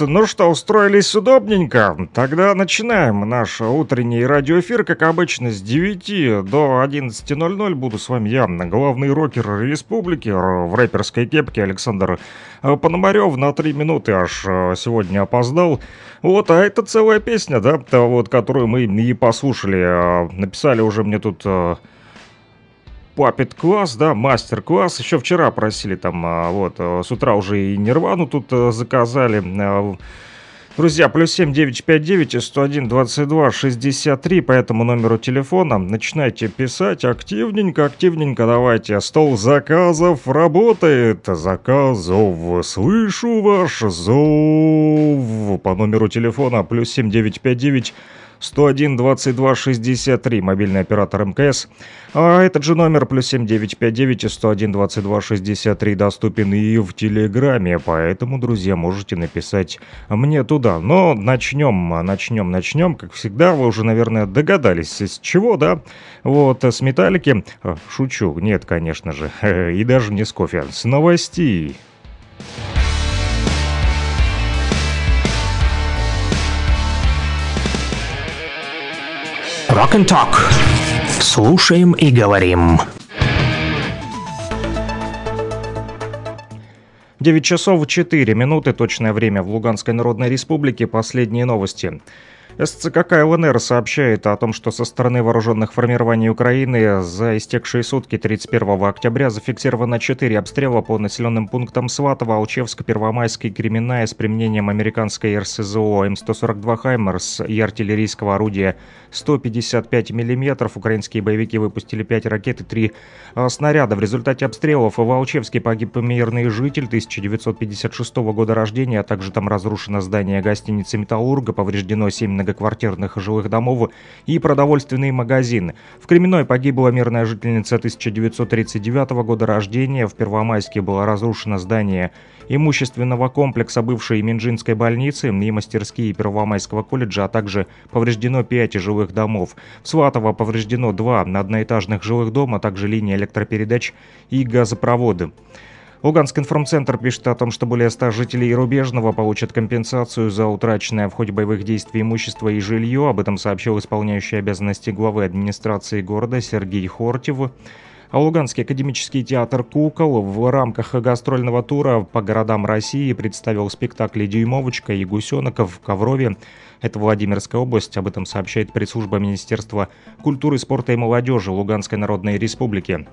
Ну что, устроились удобненько? Тогда начинаем наш утренний радиоэфир, как обычно, с 9 до 11.00. Буду с вами я, главный рокер республики, в рэперской кепке Александр Пономарев. На 3 минуты аж э, сегодня опоздал. Вот, а это целая песня, да, вот, которую мы и послушали. Э, написали уже мне тут э, папет класс, да, мастер-класс. Еще вчера просили там, а, вот, э, с утра уже и Нирвану тут э, заказали. Друзья, плюс 7 959 101 22 63 по этому номеру телефона. Начинайте писать активненько, активненько давайте. Стол заказов работает. Заказов. Слышу ваш зов. По номеру телефона плюс 7 959 101 22 63, мобильный оператор МКС. А этот же номер плюс 7959 101 22 63 доступен и в Телеграме, поэтому, друзья, можете написать мне туда. Но начнем, начнем, начнем, как всегда, вы уже, наверное, догадались, с чего, да? Вот, с Металлики, а, шучу, нет, конечно же, и даже не с кофе, с новостей. Rock and Talk. Слушаем и говорим. 9 часов 4 минуты, точное время в Луганской Народной Республике. Последние новости. СЦКК ЛНР сообщает о том, что со стороны вооруженных формирований Украины за истекшие сутки 31 октября зафиксировано 4 обстрела по населенным пунктам Сватово, Алчевск, Первомайск и Кременная с применением американской РСЗО М142 «Хаймерс» и артиллерийского орудия 155 мм. Украинские боевики выпустили 5 ракет и 3 а, снаряда. В результате обстрелов в Алчевске погиб мирный житель 1956 года рождения, а также там разрушено здание гостиницы «Металлурга», повреждено 7 многоквартирных жилых домов и продовольственные магазины. В Кременной погибла мирная жительница 1939 года рождения. В Первомайске было разрушено здание имущественного комплекса бывшей Минжинской больницы и мастерские Первомайского колледжа, а также повреждено 5 жилых домов. В Сватово повреждено 2 одноэтажных жилых дома, а также линии электропередач и газопроводы. Луганский информцентр пишет о том, что более 100 жителей Рубежного получат компенсацию за утраченное в ходе боевых действий имущество и жилье. Об этом сообщил исполняющий обязанности главы администрации города Сергей Хортев. А Луганский академический театр «Кукол» в рамках гастрольного тура по городам России представил спектакли «Дюймовочка» и «Гусенок» в Коврове. Это Владимирская область, об этом сообщает пресс-служба Министерства культуры, спорта и молодежи Луганской Народной Республики.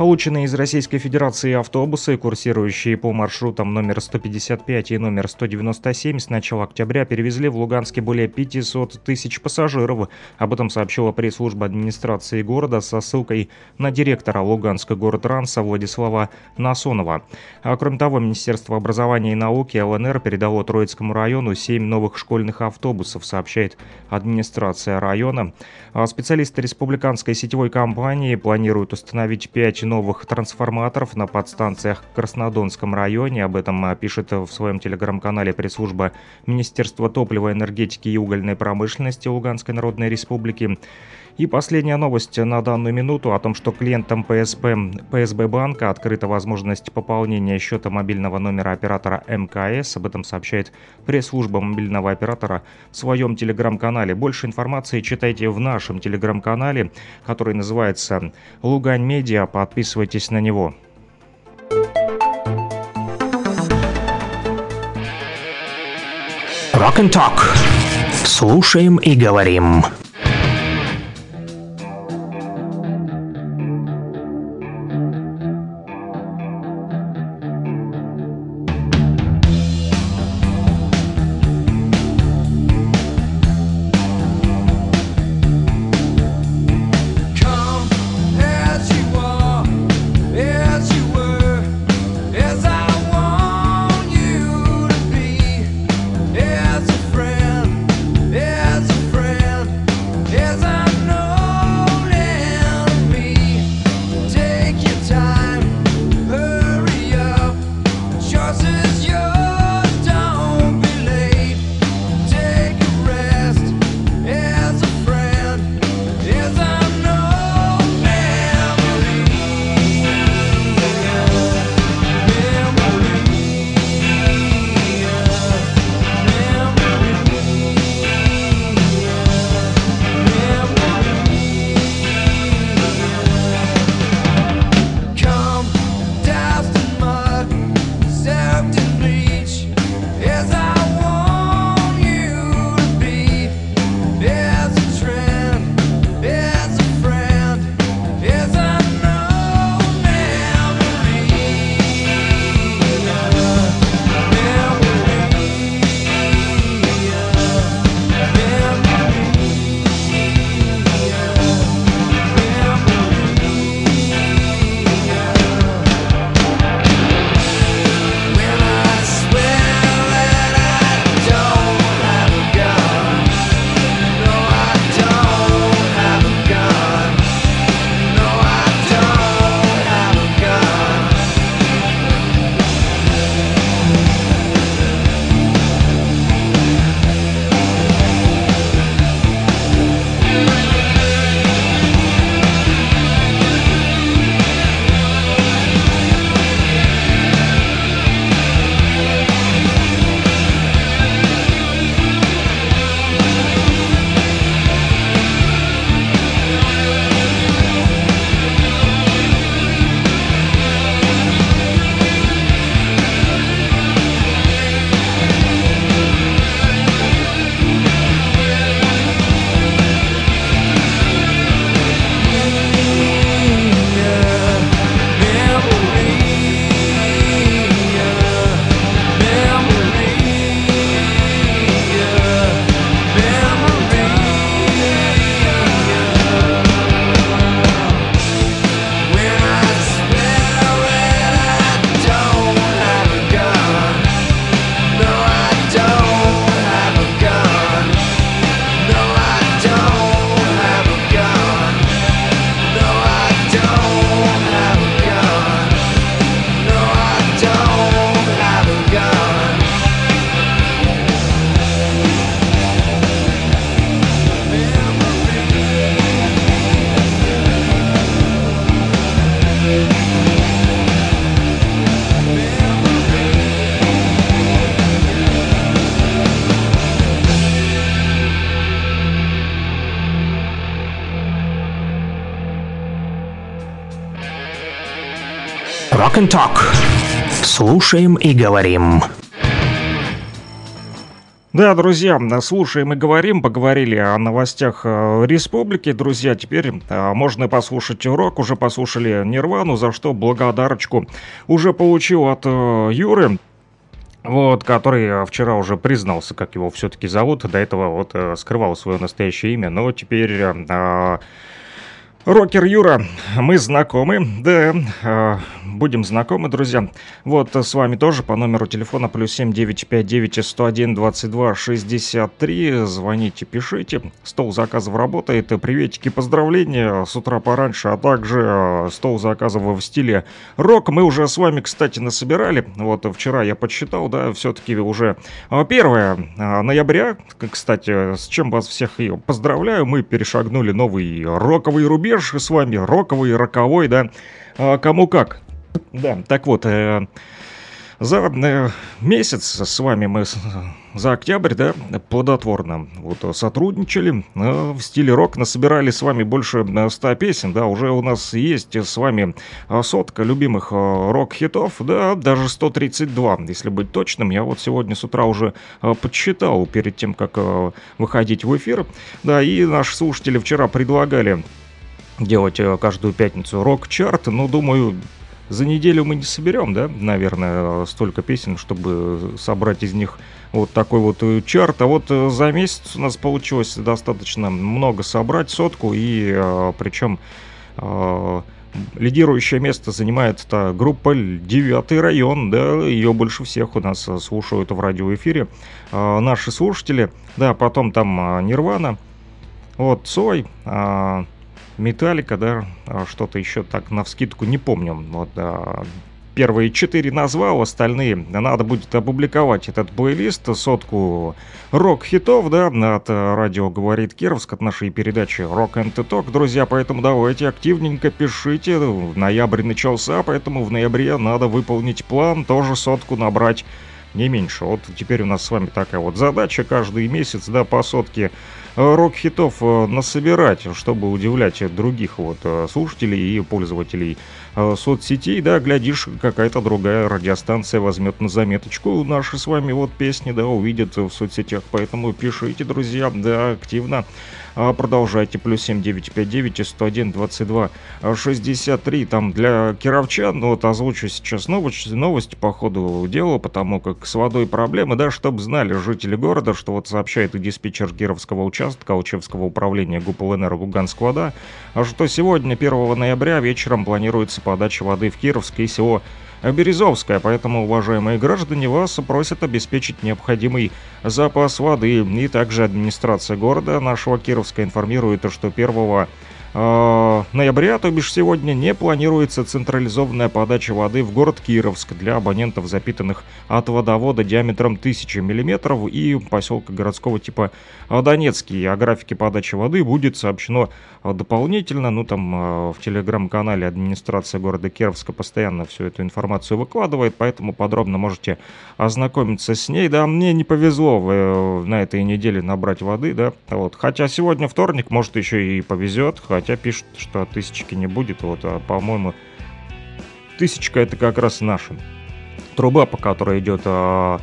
Полученные из Российской Федерации автобусы, курсирующие по маршрутам номер 155 и номер 197 с начала октября перевезли в Луганске более 500 тысяч пассажиров. Об этом сообщила пресс-служба администрации города со ссылкой на директора Луганска город-транса Владислава Насонова. А кроме того, Министерство образования и науки ЛНР передало Троицкому району 7 новых школьных автобусов, сообщает администрация района. А специалисты республиканской сетевой компании планируют установить 5 новых трансформаторов на подстанциях в Краснодонском районе. Об этом а, пишет в своем телеграм-канале пресс-служба Министерства топлива, энергетики и угольной промышленности Луганской Народной Республики. И последняя новость на данную минуту о том, что клиентам ПСП, ПСБ банка открыта возможность пополнения счета мобильного номера оператора МКС. Об этом сообщает пресс-служба мобильного оператора в своем телеграм-канале. Больше информации читайте в нашем телеграм-канале, который называется «Лугань Медиа». Подписывайтесь на него. Rock and Talk. Слушаем и говорим. And Talk. Слушаем и говорим. Да, друзья, слушаем и говорим, поговорили о новостях э, республики. Друзья, теперь э, можно послушать урок, уже послушали Нирвану, за что благодарочку уже получил от э, Юры. Вот, который вчера уже признался, как его все-таки зовут. До этого вот скрывал свое настоящее имя, но теперь Рокер Юра, мы знакомы, да, э, будем знакомы, друзья. Вот с вами тоже по номеру телефона плюс 7959 101 22 63. Звоните, пишите. Стол заказов работает. Приветики, поздравления с утра пораньше, а также э, стол заказов в стиле рок. Мы уже с вами, кстати, насобирали. Вот вчера я подсчитал, да, все-таки уже 1 э, ноября. Кстати, с чем вас всех и поздравляю. Мы перешагнули новый роковый рубеж рубеж с вами, роковый, роковой, да, а, кому как. Да, так вот, э, за э, месяц с вами мы за октябрь, да, плодотворно вот сотрудничали, э, в стиле рок насобирали с вами больше 100 песен, да, уже у нас есть с вами сотка любимых рок-хитов, да, даже 132, если быть точным, я вот сегодня с утра уже подсчитал перед тем, как выходить в эфир, да, и наши слушатели вчера предлагали делать э, каждую пятницу рок-чарт, но думаю, за неделю мы не соберем, да, наверное, столько песен, чтобы собрать из них вот такой вот э, чарт. А вот э, за месяц у нас получилось достаточно много собрать, сотку, и причем лидирующее место занимает эта группа «Девятый район», да, ее больше всех у нас слушают в радиоэфире. Наши слушатели, да, потом там «Нирвана», вот «Цой», Металлика, да, а что-то еще так на вскидку не помню. Вот, а, первые четыре назвал, остальные надо будет опубликовать этот плейлист, сотку рок-хитов, да, от радио «Говорит Кировск», от нашей передачи «Rock and Talk», друзья, поэтому давайте активненько пишите, ноябрь начался, поэтому в ноябре надо выполнить план, тоже сотку набрать не меньше. Вот теперь у нас с вами такая вот задача каждый месяц, да, по сотке Э, рок-хитов э, насобирать, чтобы удивлять других вот э, слушателей и пользователей соцсетей, да, глядишь, какая-то другая радиостанция возьмет на заметочку наши с вами вот песни, да, увидит в соцсетях, поэтому пишите, друзья, да, активно продолжайте. Плюс 7959 101 22 63. Там для кировчан, ну вот озвучу сейчас новость, новость по ходу дела, потому как с водой проблемы, да, чтобы знали жители города, что вот сообщает и диспетчер Кировского участка Алчевского управления ГУП ЛНР Луганск вода, что сегодня, 1 ноября, вечером планируется подача воды в Кировск и село Березовская, поэтому, уважаемые граждане, вас просят обеспечить необходимый запас воды. И также администрация города нашего Кировска информирует, что 1 э, ноября, то бишь сегодня, не планируется централизованная подача воды в город Кировск для абонентов, запитанных от водовода диаметром 1000 мм и поселка городского типа Донецкий. О графике подачи воды будет сообщено дополнительно. Ну, там э, в телеграм-канале администрация города Кировска постоянно всю эту информацию выкладывает, поэтому подробно можете ознакомиться с ней. Да, мне не повезло э, на этой неделе набрать воды, да, вот. Хотя сегодня вторник, может, еще и повезет, хотя пишут, что тысячки не будет, вот, а, по-моему, тысячка это как раз наша труба, по которой идет а,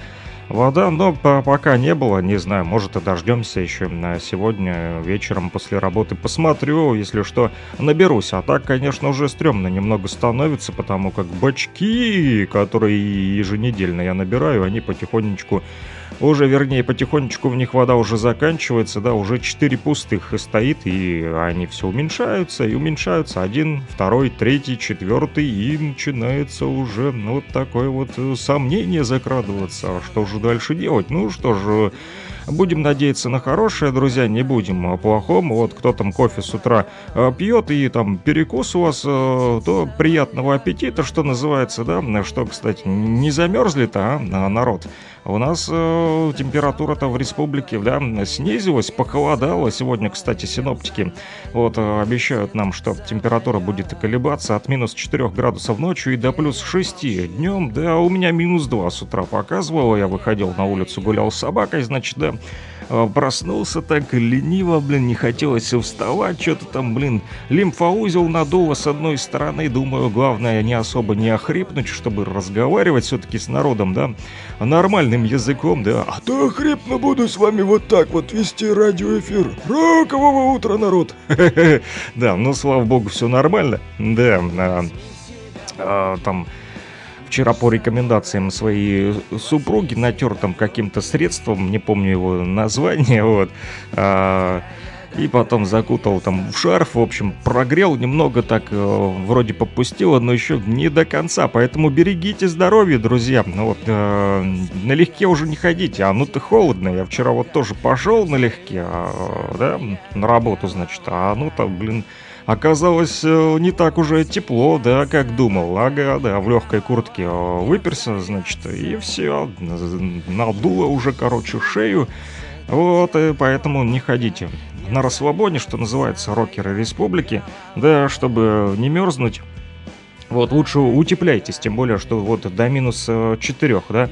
вода, но пока не было, не знаю, может и дождемся еще на сегодня вечером после работы. Посмотрю, если что, наберусь. А так, конечно, уже стрёмно немного становится, потому как бачки, которые еженедельно я набираю, они потихонечку уже, вернее, потихонечку в них вода уже заканчивается, да, уже 4 пустых стоит, и они все уменьшаются и уменьшаются. Один, второй, третий, четвертый, и начинается уже ну, вот такое вот э, сомнение закрадываться. А что же дальше делать? Ну что же, Будем надеяться на хорошее, друзья, не будем о плохом. Вот кто там кофе с утра э, пьет и там перекус у вас, э, то приятного аппетита, что называется, да. Что, кстати, не замерзли-то, а, народ? У нас э, температура-то в республике, да, снизилась, похолодало. Сегодня, кстати, синоптики вот э, обещают нам, что температура будет колебаться от минус 4 градусов ночью и до плюс 6 днем. Да, у меня минус 2 с утра показывало. Я выходил на улицу, гулял с собакой, значит, да. А, проснулся так лениво, блин, не хотелось вставать, что-то там, блин, лимфоузел надуло с одной стороны, думаю, главное не особо не охрипнуть, чтобы разговаривать все-таки с народом, да, нормальным языком, да, а то охрипну буду с вами вот так вот вести радиоэфир. Рокового утра, народ! Да, ну, слава богу, все нормально, да, а, а, там вчера по рекомендациям своей супруги натер там каким-то средством, не помню его название, вот, а, и потом закутал там в шарф, в общем, прогрел немного так, э, вроде попустило, но еще не до конца, поэтому берегите здоровье, друзья, ну вот, э, налегке уже не ходите, а ну-то холодно, я вчера вот тоже пошел налегке, а, да, на работу, значит, а ну-то, блин, Оказалось, э, не так уже тепло, да, как думал. Ага, да, в легкой куртке э, выперся, значит, и все. Надуло уже, короче, шею. Вот, и поэтому не ходите на расслабоне, что называется, рокеры республики, да, чтобы не мерзнуть. Вот, лучше утепляйтесь, тем более, что вот до минус 4, э, да.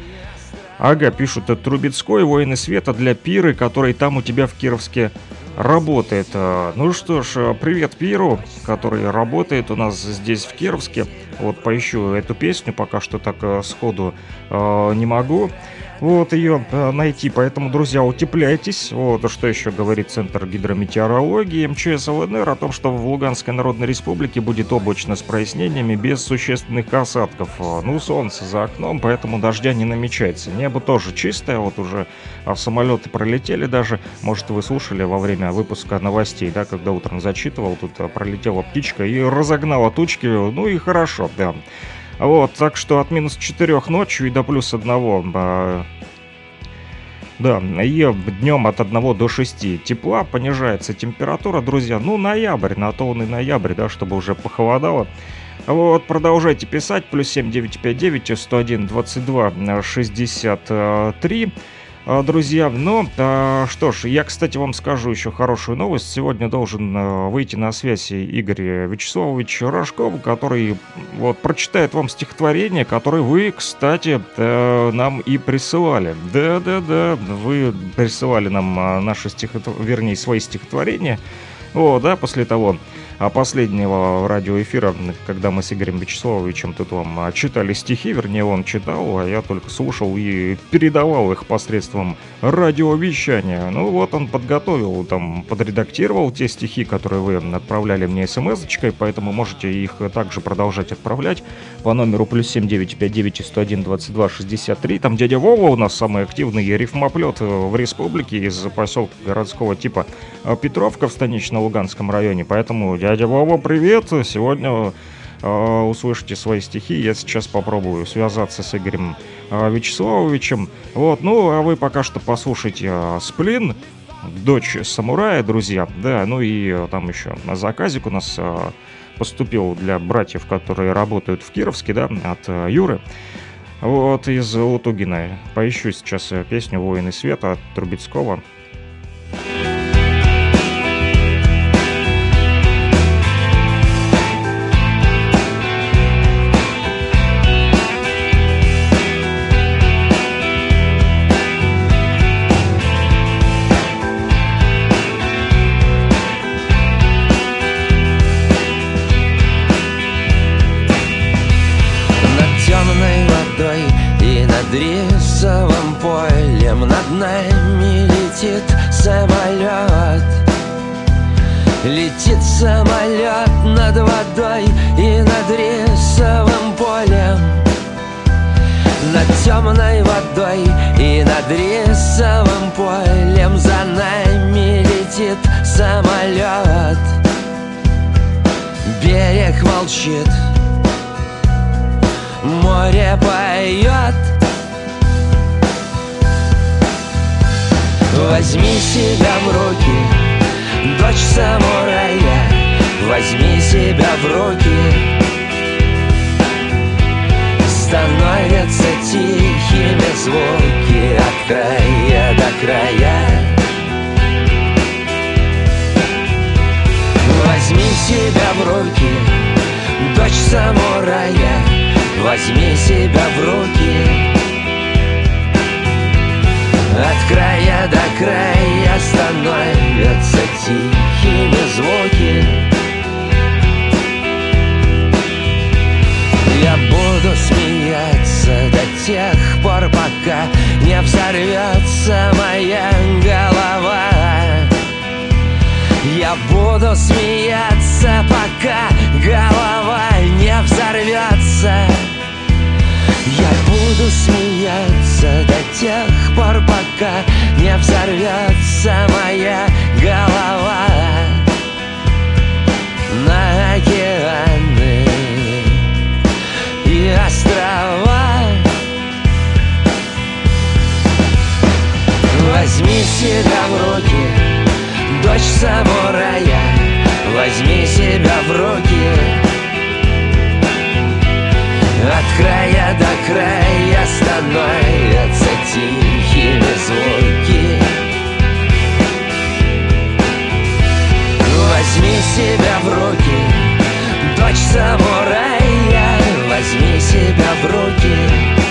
Ага, пишут, Трубецкой, воины света для пиры, который там у тебя в Кировске работает. Ну что ж, привет Пиру, который работает у нас здесь в Кировске. Вот поищу эту песню, пока что так а, сходу э, не могу вот ее э, найти. Поэтому, друзья, утепляйтесь. Вот что еще говорит Центр гидрометеорологии МЧС ЛНР о том, что в Луганской Народной Республике будет облачно с прояснениями без существенных осадков. Э, ну, солнце за окном, поэтому дождя не намечается. Небо тоже чистое, вот уже а самолеты пролетели даже. Может, вы слушали во время выпуска новостей, да, когда утром зачитывал, тут пролетела птичка и разогнала тучки. Ну и хорошо, да. Вот, так что от минус 4 ночью и до плюс 1 а, да, и днем от 1 до 6 тепла понижается температура, друзья. Ну, ноябрь, на то он и ноябрь, да, чтобы уже похолодало. Вот, продолжайте писать. Плюс 7959 101 22 63. А, друзья. Но, а, что ж, я, кстати, вам скажу еще хорошую новость. Сегодня должен а, выйти на связь Игорь Вячеславович Рожков, который вот прочитает вам стихотворение, которое вы, кстати, нам и присылали. Да-да-да, вы присылали нам наши стихотворения, вернее, свои стихотворения. О, да, после того, последнего радиоэфира, когда мы с Игорем Вячеславовичем тут вам а, читали стихи, вернее он читал, а я только слушал и передавал их посредством радиовещания. Ну вот он подготовил, там подредактировал те стихи, которые вы отправляли мне смс-очкой, поэтому можете их также продолжать отправлять по номеру плюс 7959 101 22 63. Там дядя Вова у нас самый активный рифмоплет в республике из поселка городского типа Петровка в станично-Луганском районе, поэтому Дядя Вова, привет! Сегодня э, услышите свои стихи. Я сейчас попробую связаться с Игорем э, Вячеславовичем. Вот, ну, а вы пока что послушайте э, «Сплин», «Дочь самурая», друзья. Да, ну и э, там еще на заказик у нас э, поступил для братьев, которые работают в Кировске, да, от э, Юры. Вот, из Лутугина. Поищу сейчас э, песню «Воины света» от Трубецкого. молчит себя в руки. Становятся тихими звуки От края до края. Возьми себя в руки дочь самурая. Возьми себя в руки. От края до края становятся тихими звуки взорвется моя голова. Я буду смеяться, пока голова не взорвется. Я буду смеяться до тех пор, пока не взорвется самурая Возьми себя в руки. От края до края становятся тихими звуки. Возьми себя в руки, дочь самурая Возьми себя в руки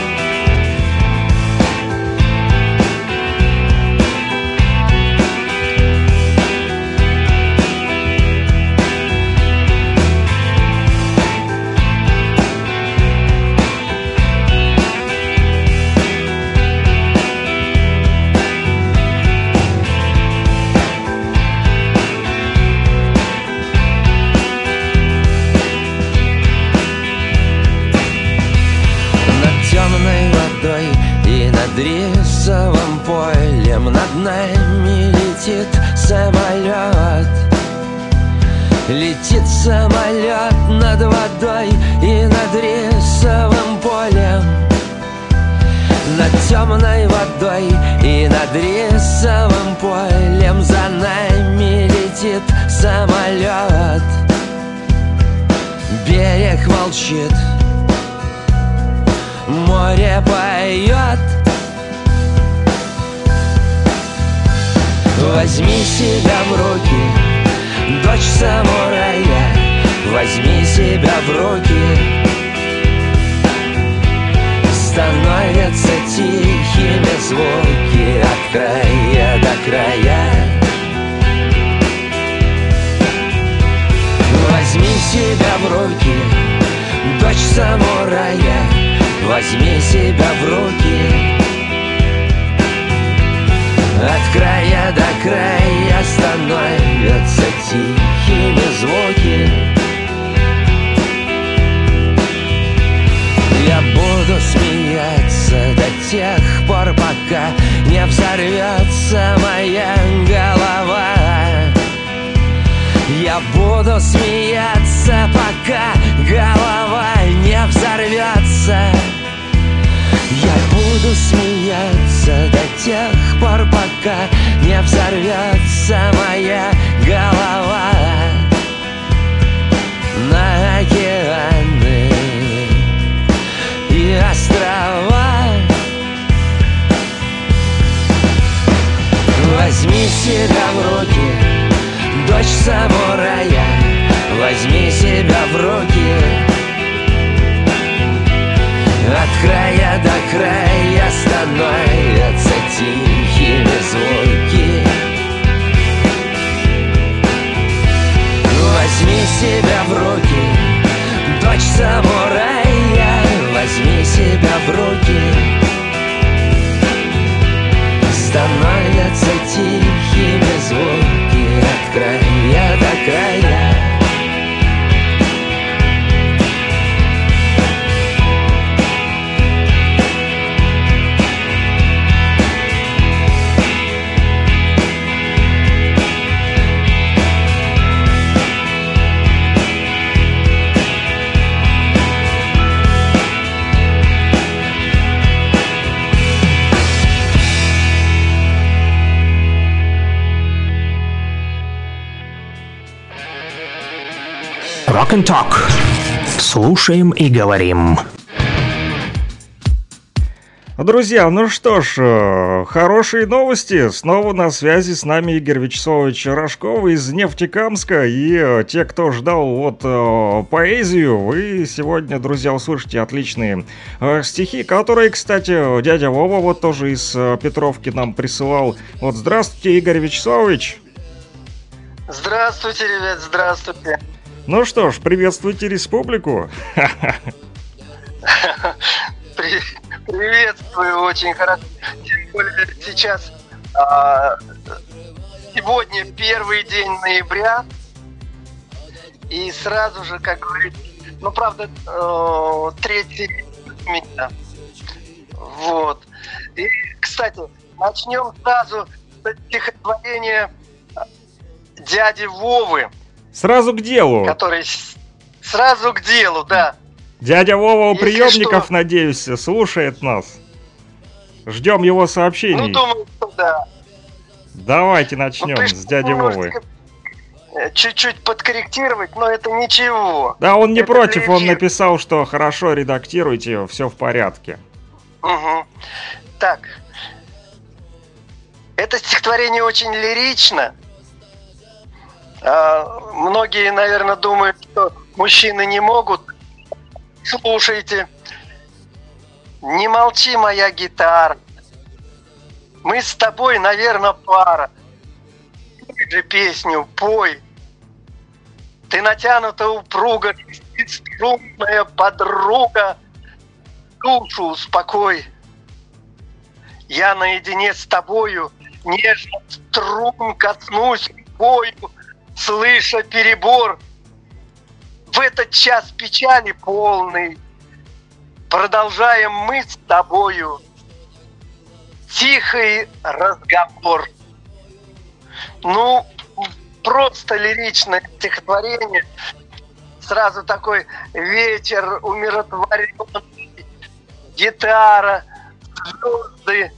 водой и над рисовым полем. Над темной водой и над рисовым полем За нами летит самолет Берег молчит море поет Возьми себя в руки, дочь самурая Возьми себя в руки. Становятся тихими звуки От края до края. Возьми себя в руки, дочь самурая. Возьми себя в руки. От края до края становятся тихими звуки буду смеяться. До тех пор, пока не взорвется моя голова. Я буду смеяться, пока голова не взорвется. Я буду смеяться до тех пор, пока не взорвется моя голова острова. Возьми себя в руки, дочь самурая. Возьми себя в руки. От края до края становятся тихими звуки. Возьми себя в руки, дочь самурая себя в руки Становятся тихими звуки and Talk. Слушаем и говорим. Друзья, ну что ж, э, хорошие новости. Снова на связи с нами Игорь Вячеславович Рожков из Нефтекамска. И э, те, кто ждал вот э, поэзию, вы сегодня, друзья, услышите отличные стихи, которые, кстати, дядя Вова вот тоже из Петровки нам присылал. Вот здравствуйте, Игорь Вячеславович. Здравствуйте, ребят, здравствуйте. Ну что ж, приветствуйте республику. Приветствую, очень хорошо. Тем более сейчас а, сегодня первый день ноября. И сразу же, как говорится, ну, правда, э, третий меня. Вот. И, кстати, начнем сразу с стихотворения дяди Вовы. Сразу к делу. Который сразу к делу, да. Дядя Вова у приемников, что... надеюсь, слушает нас. Ждем его сообщений. Ну, думаю, что да. Давайте начнем ну, с дяди Вовы. Чуть-чуть подкорректировать, но это ничего. Да, он не это против, он написал, что хорошо редактируйте, все в порядке. Угу. Так. Это стихотворение очень лирично. А, многие, наверное, думают, что мужчины не могут слушайте. Не молчи, моя гитара. Мы с тобой, наверное, пара. Ты же песню пой. Ты натянута упруга, струнная подруга. Душу успокой. Я наедине с тобою нежно струн коснусь бою, слыша перебор – в этот час печали полный продолжаем мы с тобою тихий разговор. Ну, просто лиричное стихотворение. Сразу такой вечер умиротворенный, гитара, звезды.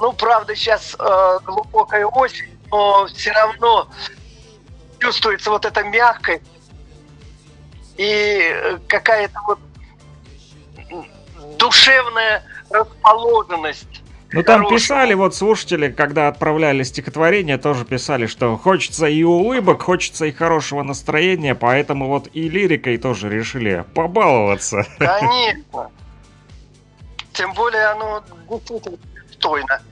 Ну, правда, сейчас э, глубокая осень, но все равно чувствуется вот эта мягкость и э, какая-то вот душевная расположенность. Ну там писали, вот слушатели, когда отправляли стихотворение, тоже писали, что хочется и улыбок, хочется и хорошего настроения, поэтому вот и лирикой тоже решили побаловаться. Конечно. Тем более оно действительно стойно.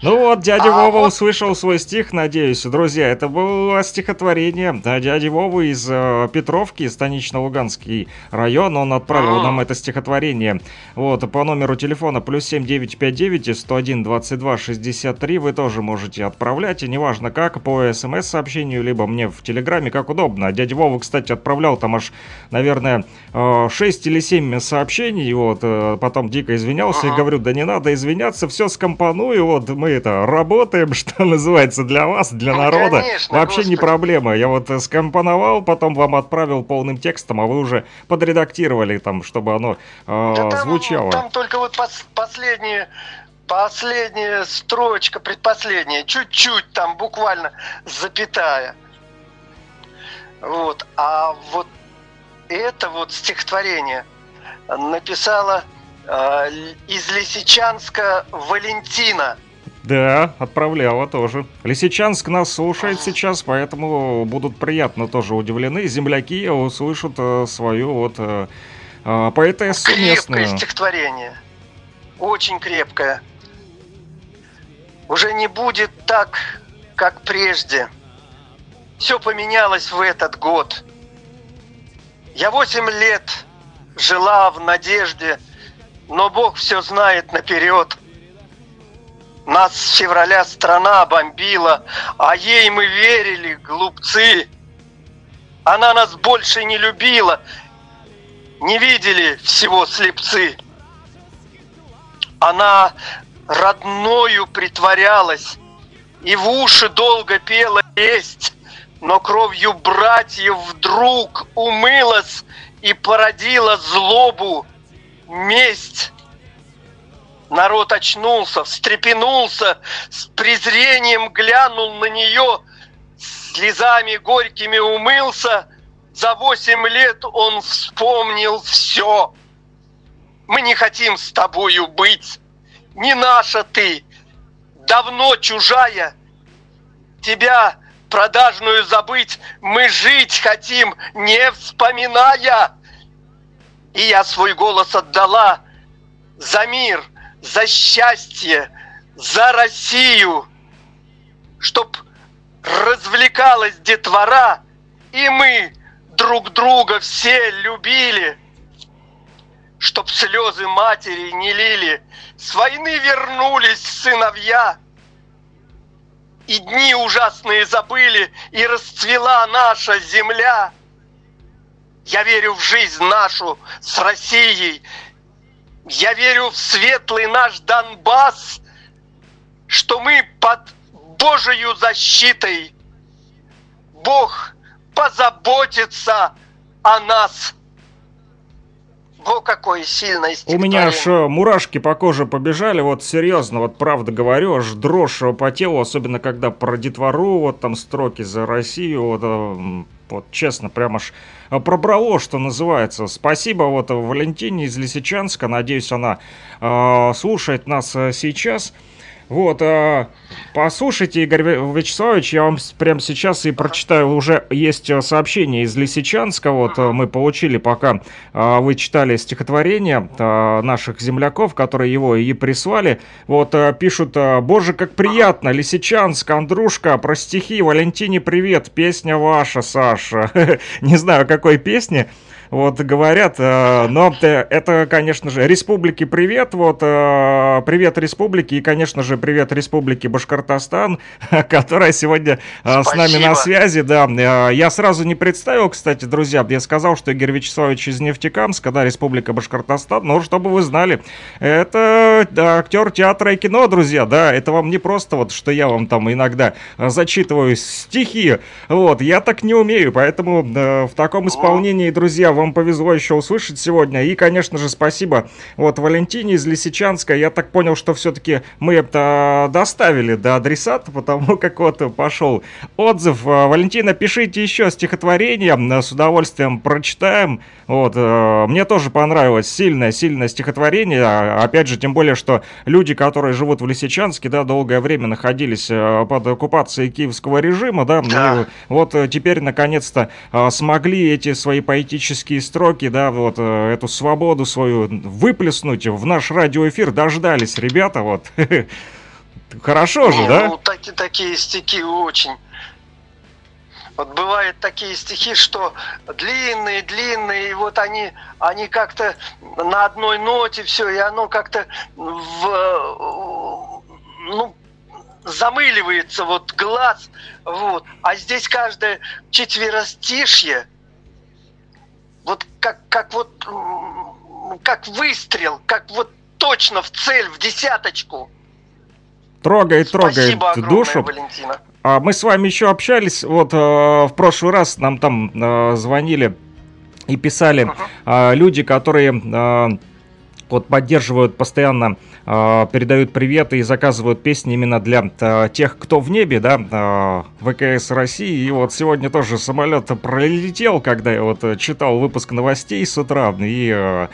Ну вот, дядя а Вова вот... услышал свой стих, надеюсь. Друзья, это было стихотворение да, дяди Вовы из э, Петровки, станично-луганский район. Он отправил а нам это стихотворение. Вот, по номеру телефона плюс 7959 101 22 63 вы тоже можете отправлять. И неважно как, по смс-сообщению, либо мне в Телеграме, как удобно. Дядя Вова, кстати, отправлял там аж, наверное, 6 э, или 7 сообщений. Вот, э, потом дико извинялся и говорю, да не надо извиняться, все скомпоную. Вот, мы мы это работаем, что называется, для вас, для ну, народа. Конечно, Вообще господи. не проблема. Я вот э, скомпоновал, потом вам отправил полным текстом, а вы уже подредактировали там, чтобы оно э, да там, звучало. Там только вот пос последние последняя строчка, предпоследняя, чуть-чуть там буквально запятая. Вот. А вот это вот стихотворение написала э, из Лисичанска Валентина. Да, отправляла тоже. Лисичанск нас слушает сейчас, поэтому будут приятно тоже удивлены. Земляки услышат э, свою вот э, э, поэтессу местную. Крепкое стихотворение. Очень крепкое. Уже не будет так, как прежде. Все поменялось в этот год. Я восемь лет жила в надежде, но Бог все знает наперед – нас с февраля страна бомбила, а ей мы верили, глупцы. Она нас больше не любила, не видели всего слепцы. Она родною притворялась и в уши долго пела есть, но кровью братьев вдруг умылась и породила злобу, месть. Народ очнулся, встрепенулся, с презрением глянул на нее, слезами горькими умылся. За восемь лет он вспомнил все. Мы не хотим с тобою быть. Не наша ты, давно чужая. Тебя продажную забыть, мы жить хотим, не вспоминая. И я свой голос отдала за мир, за счастье, за Россию, чтоб развлекалась детвора, и мы друг друга все любили, чтоб слезы матери не лили, с войны вернулись сыновья, и дни ужасные забыли, и расцвела наша земля. Я верю в жизнь нашу с Россией, я верю в светлый наш Донбасс, что мы под Божию защитой. Бог позаботится о нас. Во какое сильное У меня аж э, мурашки по коже побежали, вот серьезно, вот правда говорю, аж дрожь по телу, особенно когда про детвору, вот там строки за Россию, вот, э, вот честно, прям аж пробрало, что называется. Спасибо вот Валентине из Лисичанска, надеюсь, она э, слушает нас э, сейчас. Вот, а, послушайте, Игорь Вячеславович, я вам прямо сейчас и прочитаю, уже есть э, сообщение из Лисичанска, вот э, мы получили, пока а, вы читали стихотворение а, наших земляков, которые его и прислали, вот, а, пишут, а, боже, как приятно, Лисичанск, Андрушка, про стихи, Валентине привет, песня ваша, Саша, не знаю, какой песни, вот говорят, э, но это, конечно же, республики привет, вот, э, привет республики и, конечно же, привет республике Башкортостан, которая сегодня Спасибо. Э, с нами на связи, да. Я сразу не представил, кстати, друзья, я сказал, что Игорь Вячеславович из Нефтекамска, да, республика Башкортостан, но чтобы вы знали, это актер театра и кино, друзья, да, это вам не просто вот, что я вам там иногда зачитываю стихи, вот, я так не умею, поэтому в таком исполнении, друзья, вам повезло еще услышать сегодня. И, конечно же, спасибо вот Валентине из Лисичанска. Я так понял, что все-таки мы это доставили до адресата, потому как вот пошел отзыв. А, Валентина, пишите еще стихотворение, с удовольствием прочитаем. Вот, э, мне тоже понравилось сильное-сильное стихотворение. А, опять же, тем более, что люди, которые живут в Лисичанске, да, долгое время находились э, под оккупацией киевского режима, да, да. И вот э, теперь наконец-то смогли эти свои поэтические поэтические строки, да, вот э, эту свободу свою выплеснуть в наш радиоэфир дождались, ребята, вот. Хорошо же, да? Ну, таки, такие стихи очень. Вот бывают такие стихи, что длинные, длинные, и вот они, они как-то на одной ноте все, и оно как-то в, ну, замыливается вот глаз, вот. А здесь каждое четверостишье – вот как, как вот, как выстрел, как вот точно в цель, в десяточку. Трогает, трогает Спасибо огромное, душу. Валентина. А мы с вами еще общались, вот э, в прошлый раз нам там э, звонили и писали uh-huh. э, люди, которые э, вот поддерживают постоянно э, передают приветы и заказывают песни именно для э, тех, кто в небе, да, э, ВКС России. И вот сегодня тоже самолет пролетел, когда я вот читал выпуск новостей с утра, и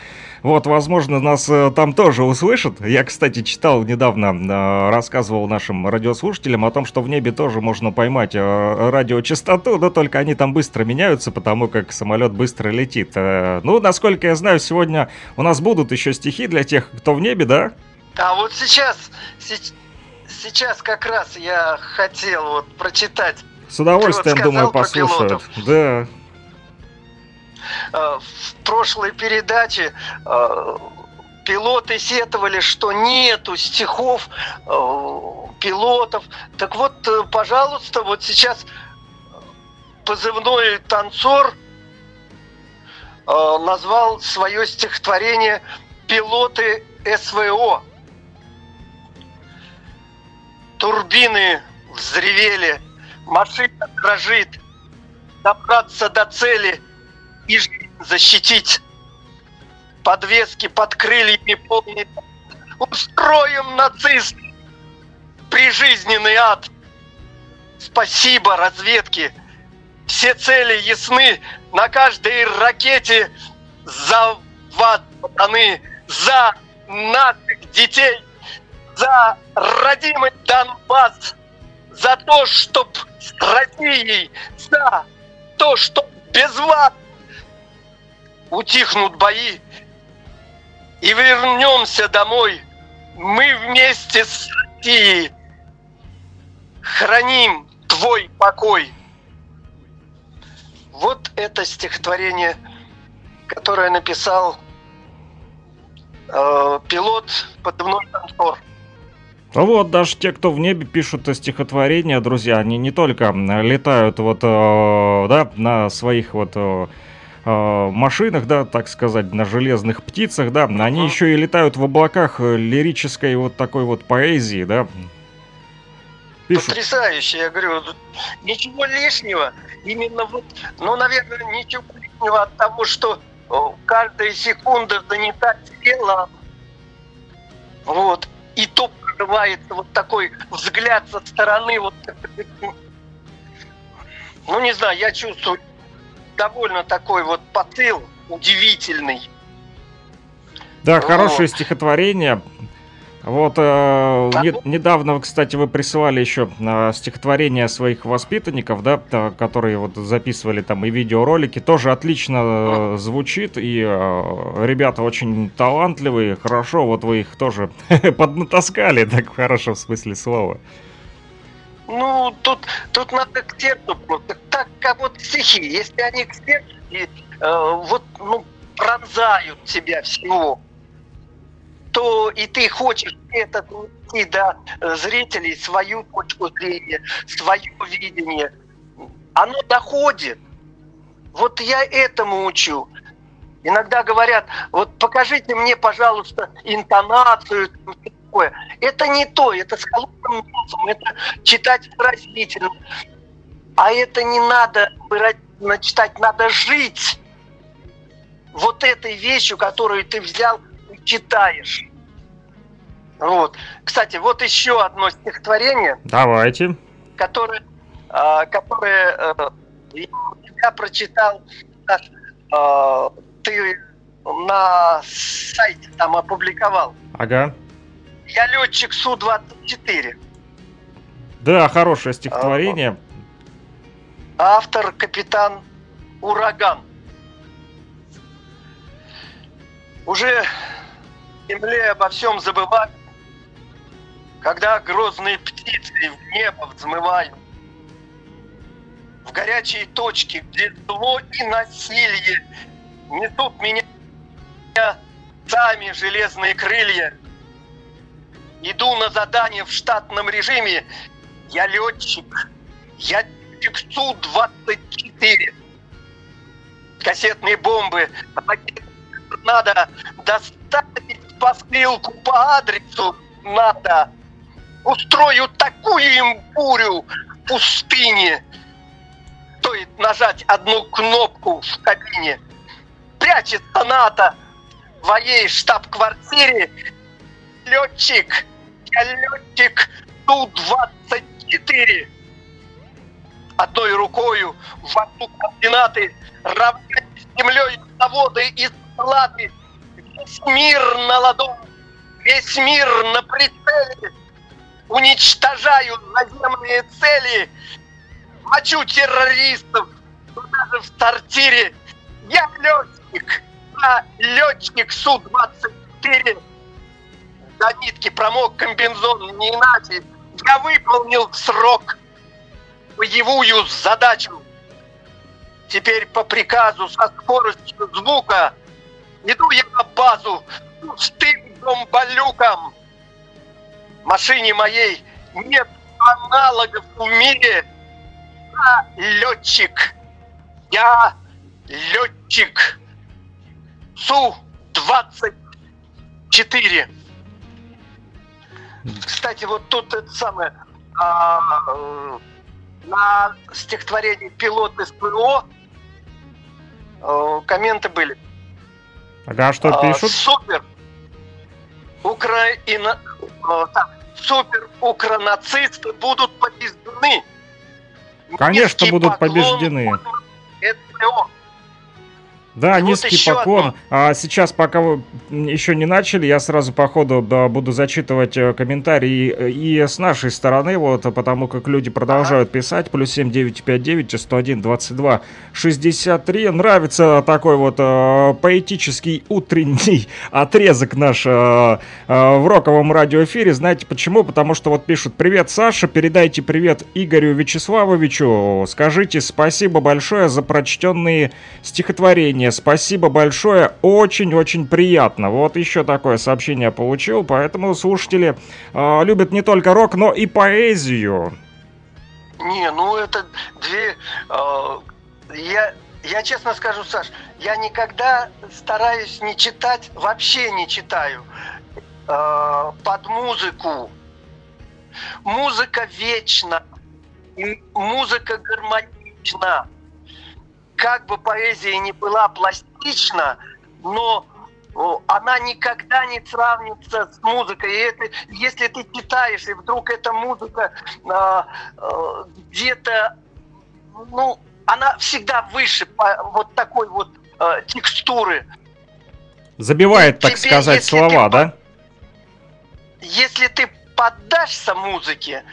вот, возможно, нас э, там тоже услышат. Я, кстати, читал недавно, э, рассказывал нашим радиослушателям о том, что в небе тоже можно поймать э, радиочастоту, но только они там быстро меняются, потому как самолет быстро летит. Ну, насколько я знаю, сегодня у нас будут еще стихи для тех, кто в небе, да? А вот сейчас, сейчас как раз я хотел вот прочитать. С удовольствием, вот думаю, послушают. Да. Э, в прошлой передаче э, пилоты сетовали, что нету стихов э, пилотов. Так вот, пожалуйста, вот сейчас позывной танцор назвал свое стихотворение «Пилоты СВО». Турбины взревели, машина дрожит, добраться до цели – и защитить. Подвески под крыльями полные. Устроим нацист прижизненный ад. Спасибо разведке. Все цели ясны. На каждой ракете завод пацаны. за наших детей, за родимый Донбасс, за то, чтоб с Россией, за то, что без вас утихнут бои и вернемся домой. Мы вместе с Россией храним твой покой. Вот это стихотворение, которое написал э, пилот подвной танцор. Ну вот, даже те, кто в небе пишут стихотворения, друзья, они не только летают вот, э, да, на своих вот э, э, машинах, да, так сказать, на железных птицах, да, они еще и летают в облаках лирической вот такой вот поэзии, да. Пишут. Потрясающе, я говорю, ничего лишнего, именно вот, ну, наверное, ничего лишнего от того, что каждая секунда занята телом, вот, и то открывается вот такой взгляд со стороны, вот ну не знаю, я чувствую довольно такой вот посыл удивительный. Да, хорошее стихотворение. Вот э, не, недавно, кстати, вы присылали еще э, стихотворения своих воспитанников, да, которые вот записывали там и видеоролики, тоже отлично э, звучит, и э, ребята очень талантливые, хорошо, вот вы их тоже поднатаскали, так в хорошем смысле слова. Ну, тут, тут надо к сердцу просто, так как вот стихи, если они к сердцу, э, вот, ну, пронзают тебя всего, то и ты хочешь это донести до э, зрителей свою точку зрения, свое видение. Оно доходит. Вот я этому учу. Иногда говорят, вот покажите мне, пожалуйста, интонацию, такое. Это не то, это с холодным носом, это читать выразительно. А это не надо читать, надо жить вот этой вещью, которую ты взял читаешь. Вот. Кстати, вот еще одно стихотворение. Давайте. Которое, э, которое э, я прочитал, э, ты на сайте там опубликовал. Ага. Я летчик Су-24. Да, хорошее стихотворение. Автор капитан Ураган. Уже земле обо всем забывают, когда грозные птицы в небо взмывают, в горячие точки, где зло и насилие несут меня сами железные крылья. Иду на задание в штатном режиме. Я летчик. Я летчик Су-24. Кассетные бомбы, надо доставить посылку по адресу надо. Устрою такую им бурю в пустыне. Стоит нажать одну кнопку в кабине. Прячется НАТО в моей штаб-квартире. Летчик, летчик Ту-24. Одной рукою ввожу координаты, равнять с землей заводы и склады Весь мир на ладони, весь мир на прицеле. Уничтожаю наземные цели. Мочу террористов, даже в сортире. Я летчик, я летчик Су-24. До нитки промок комбинзон не иначе. Я выполнил срок боевую задачу. Теперь по приказу со скоростью звука Иду я на базу с тым зомболюком. Машине моей нет аналогов в мире. Я летчик. Я летчик. Су-24. Кстати, вот тут это самое, а, э, на стихотворении «Пилот СПО» э, комменты были. Ага, что а, пишут? Супер. Украина... Так, супер укронацисты будут побеждены. Конечно, Низкий будут побеждены. СПО. Да, и низкий вот поклон. Одно. А сейчас, пока вы еще не начали, я сразу по ходу да, буду зачитывать э, комментарии и, и с нашей стороны, вот, потому как люди продолжают ага. писать. Плюс 7959 101 22 63. Нравится такой вот э, поэтический утренний отрезок наш э, э, в роковом радиоэфире. Знаете почему? Потому что вот пишут «Привет, Саша, передайте привет Игорю Вячеславовичу. Скажите спасибо большое за прочтенные стихотворения сообщение. Спасибо большое, очень-очень приятно. Вот еще такое сообщение получил, поэтому слушатели э, любят не только рок, но и поэзию. Не, ну это две... Э, я, я честно скажу, Саш, я никогда стараюсь не читать, вообще не читаю э, под музыку. Музыка вечна, музыка гармонична как бы поэзия не была пластична, но она никогда не сравнится с музыкой. И это, если ты читаешь, и вдруг эта музыка а, а, где-то, ну, она всегда выше по, вот такой вот а, текстуры. Забивает, так Тебе, сказать, слова, ты, да? Если ты поддашься музыке,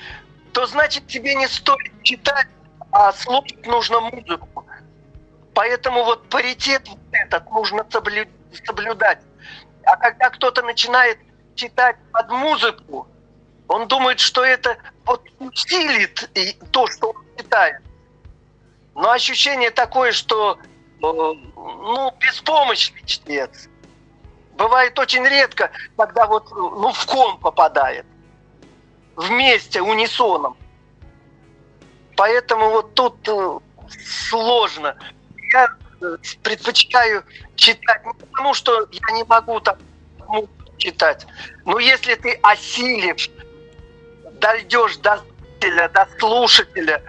то значит тебе не стоит читать, а слушать нужно музыку. Поэтому вот паритет этот нужно соблюдать. А когда кто-то начинает читать под музыку, он думает, что это вот усилит то, что он читает. Но ощущение такое, что э, ну, беспомощный чтец. Бывает очень редко, когда вот ну, в кон попадает. Вместе, унисоном. Поэтому вот тут э, сложно я э, предпочитаю читать не потому, что я не могу там читать, но если ты осилишь, дойдешь до зрителя, до слушателя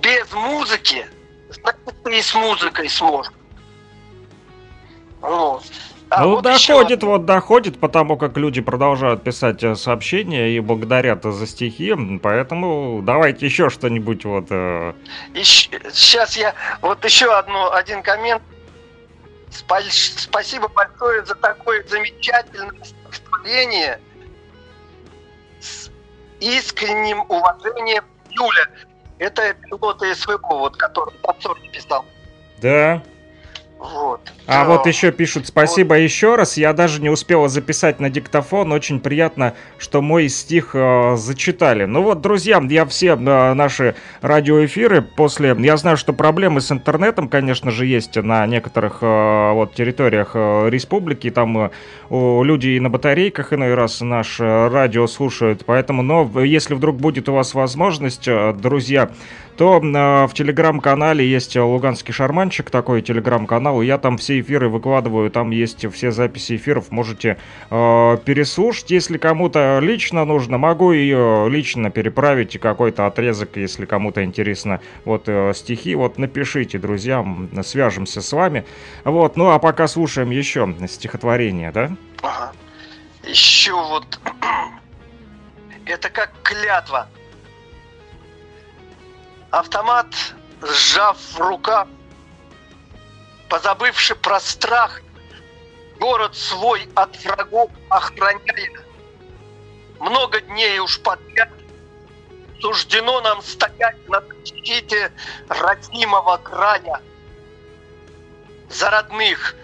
без музыки, значит, ты и с музыкой сможешь. Вот. А ну, вот доходит, еще... вот доходит, потому как люди продолжают писать э, сообщения и благодарят за стихи, поэтому давайте еще что-нибудь вот... Э... Еще, сейчас я вот еще одну, один коммент. Спасибо большое за такое замечательное стихотворение с искренним уважением Юля. Это пилот СВО, вот, который под писал. Да, вот. А Но... вот еще пишут спасибо вот. еще раз. Я даже не успела записать на диктофон. Очень приятно, что мой стих э, зачитали. Ну вот, друзья, я все э, наши радиоэфиры после... Я знаю, что проблемы с интернетом, конечно же, есть на некоторых э, вот территориях э, республики. Там э, люди и на батарейках иной раз наш э, радио слушают. Поэтому, но если вдруг будет у вас возможность, э, друзья, то э, в телеграм-канале есть Луганский шарманчик, такой телеграм-канал, я там все эфиры выкладываю, там есть все записи эфиров, можете э, переслушать, если кому-то лично нужно, могу ее лично переправить, какой-то отрезок, если кому-то интересно, вот э, стихи, вот напишите, друзья, свяжемся с вами, вот, ну а пока слушаем еще стихотворение, да? Ага. Еще вот, это как клятва, Автомат, сжав в руках, позабывши про страх, город свой от врагов охраняя. Много дней уж подряд суждено нам стоять на защите родимого края. За родных,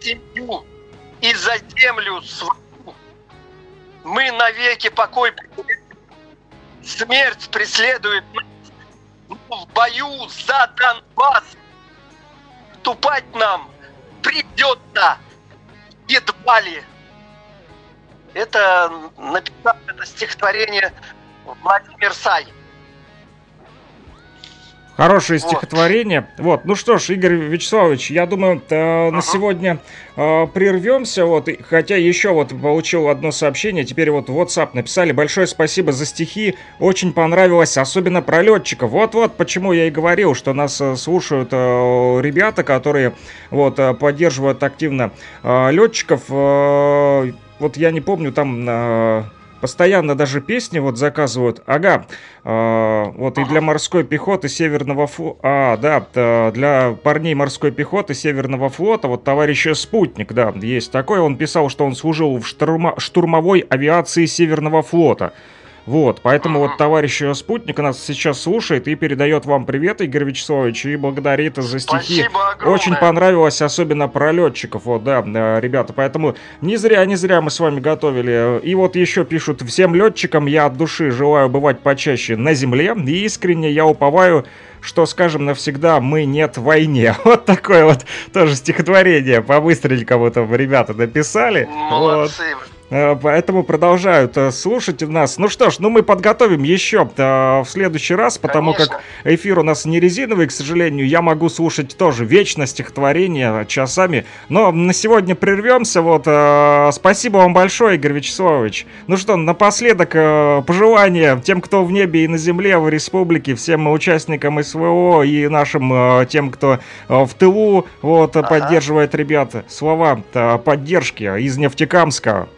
семью и за землю свою. Мы навеки покой Смерть преследует нас в бою за Донбасс вступать нам придется едва ли. Это написал это стихотворение Владимир Сай. Хорошее вот. стихотворение. Вот, ну что ж, Игорь Вячеславович, я думаю, э, на сегодня э, прервемся. Вот, и, хотя еще вот получил одно сообщение, теперь вот в WhatsApp написали. Большое спасибо за стихи, очень понравилось, особенно про летчиков. Вот-вот, почему я и говорил, что нас э, слушают э, ребята, которые вот э, поддерживают активно э, летчиков. Вот я не помню там... Постоянно даже песни вот заказывают. Ага, э, вот и для морской пехоты Северного флота, а, да, для парней морской пехоты Северного флота, вот товарищ Спутник, да, есть такой, он писал, что он служил в штурма, штурмовой авиации Северного флота. Вот, поэтому вот товарищ спутник нас сейчас слушает и передает вам привет, Игорь Вячеславович, и благодарит за стихи. Очень понравилось, особенно про летчиков, вот, да, э, ребята, поэтому не зря, не зря мы с вами готовили. И вот еще пишут, всем летчикам я от души желаю бывать почаще на земле, и искренне я уповаю, что, скажем, навсегда мы нет в войне. Вот такое вот тоже стихотворение по-быстренькому там ребята написали. Молодцы. Вот. Э, поэтому продолжают э, слушать нас. Ну что ж, ну мы подготовим еще э, в следующий раз, потому Конечно. как эфир у нас не резиновый, к сожалению. Я могу слушать тоже вечно стихотворение часами. Но на сегодня прервемся. Вот, спасибо вам большое, Игорь Вячеславович. Ну что, напоследок пожелания тем, кто в небе и на земле, в республике, всем участникам СВО и нашим тем, кто в тылу, вот, ага. поддерживает ребята. Слова поддержки из Нефтекамска.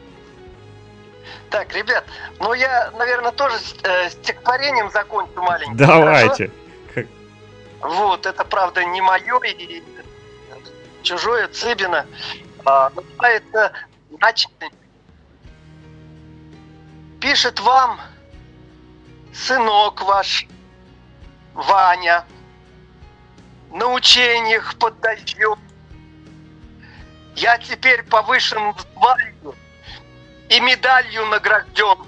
Так, ребят, ну я, наверное, тоже э, стихотворением закончу маленьким. Давайте. Хорошо? Вот, это правда не мое и чужое Цыбина. А, называется «Начатый». Пишет вам сынок ваш, Ваня, на учениях под дождем. Я теперь повышен в званию, и медалью награжден.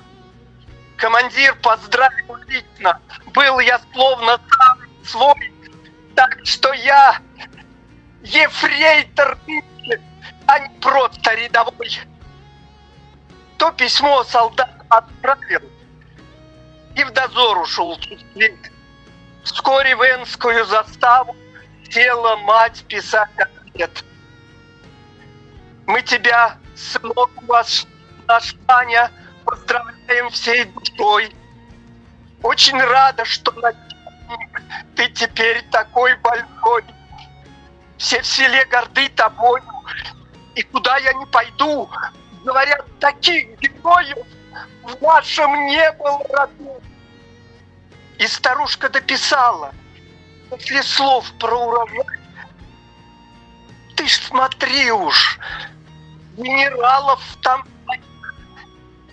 Командир поздравил лично, был я словно сам свой, так что я ефрейтор а не просто рядовой. То письмо солдат отправил, и в дозор ушел чуть Вскоре в Энскую заставу села мать писать ответ. Мы тебя, сынок ваш, наш Таня, поздравляем всей душой. Очень рада, что начальник, ты теперь такой большой. Все в селе горды тобою, и куда я не пойду, говорят, таких героев в нашем не было роду. И старушка дописала, после слов про урожай, ты ж смотри уж, генералов там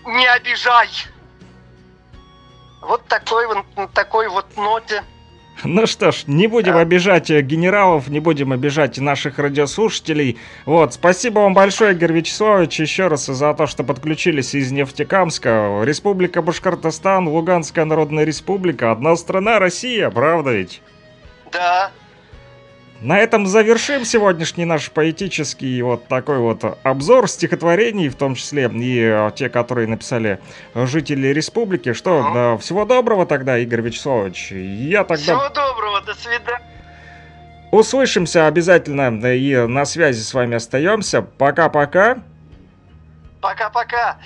не обижай. Вот такой, вот такой вот ноте. Ну что ж, не будем да. обижать э, генералов, не будем обижать наших радиослушателей. Вот, спасибо вам большое, Игорь Вячеславович, еще раз за то, что подключились из Нефтекамска. Республика Башкортостан, Луганская Народная Республика, одна страна, Россия, правда ведь? Да, на этом завершим сегодняшний наш поэтический вот такой вот обзор стихотворений, в том числе и э, те, которые написали жители республики. Что, да, всего доброго тогда, Игорь Вячеславович. Я тогда... Всего доброго, до свидания. Услышимся обязательно и на связи с вами остаемся. Пока-пока. Пока-пока.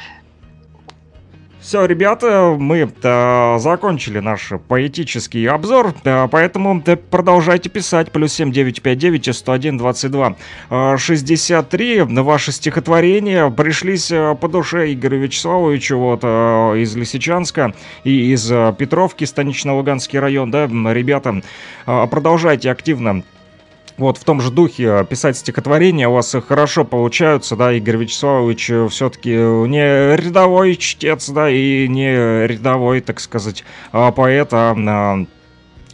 Все, ребята, мы э, закончили наш поэтический обзор, э, поэтому э, продолжайте писать. Плюс 7959 101 22 э, 63. Ваши стихотворения пришлись э, по душе Игорю Вячеславовичу вот, э, из Лисичанска и из э, Петровки, станично-Луганский район. Да, ребята, э, продолжайте активно вот в том же духе э, писать стихотворения у вас хорошо получаются, да, Игорь Вячеславович э, все-таки э, не рядовой чтец, да, и не рядовой, так сказать, поэт, а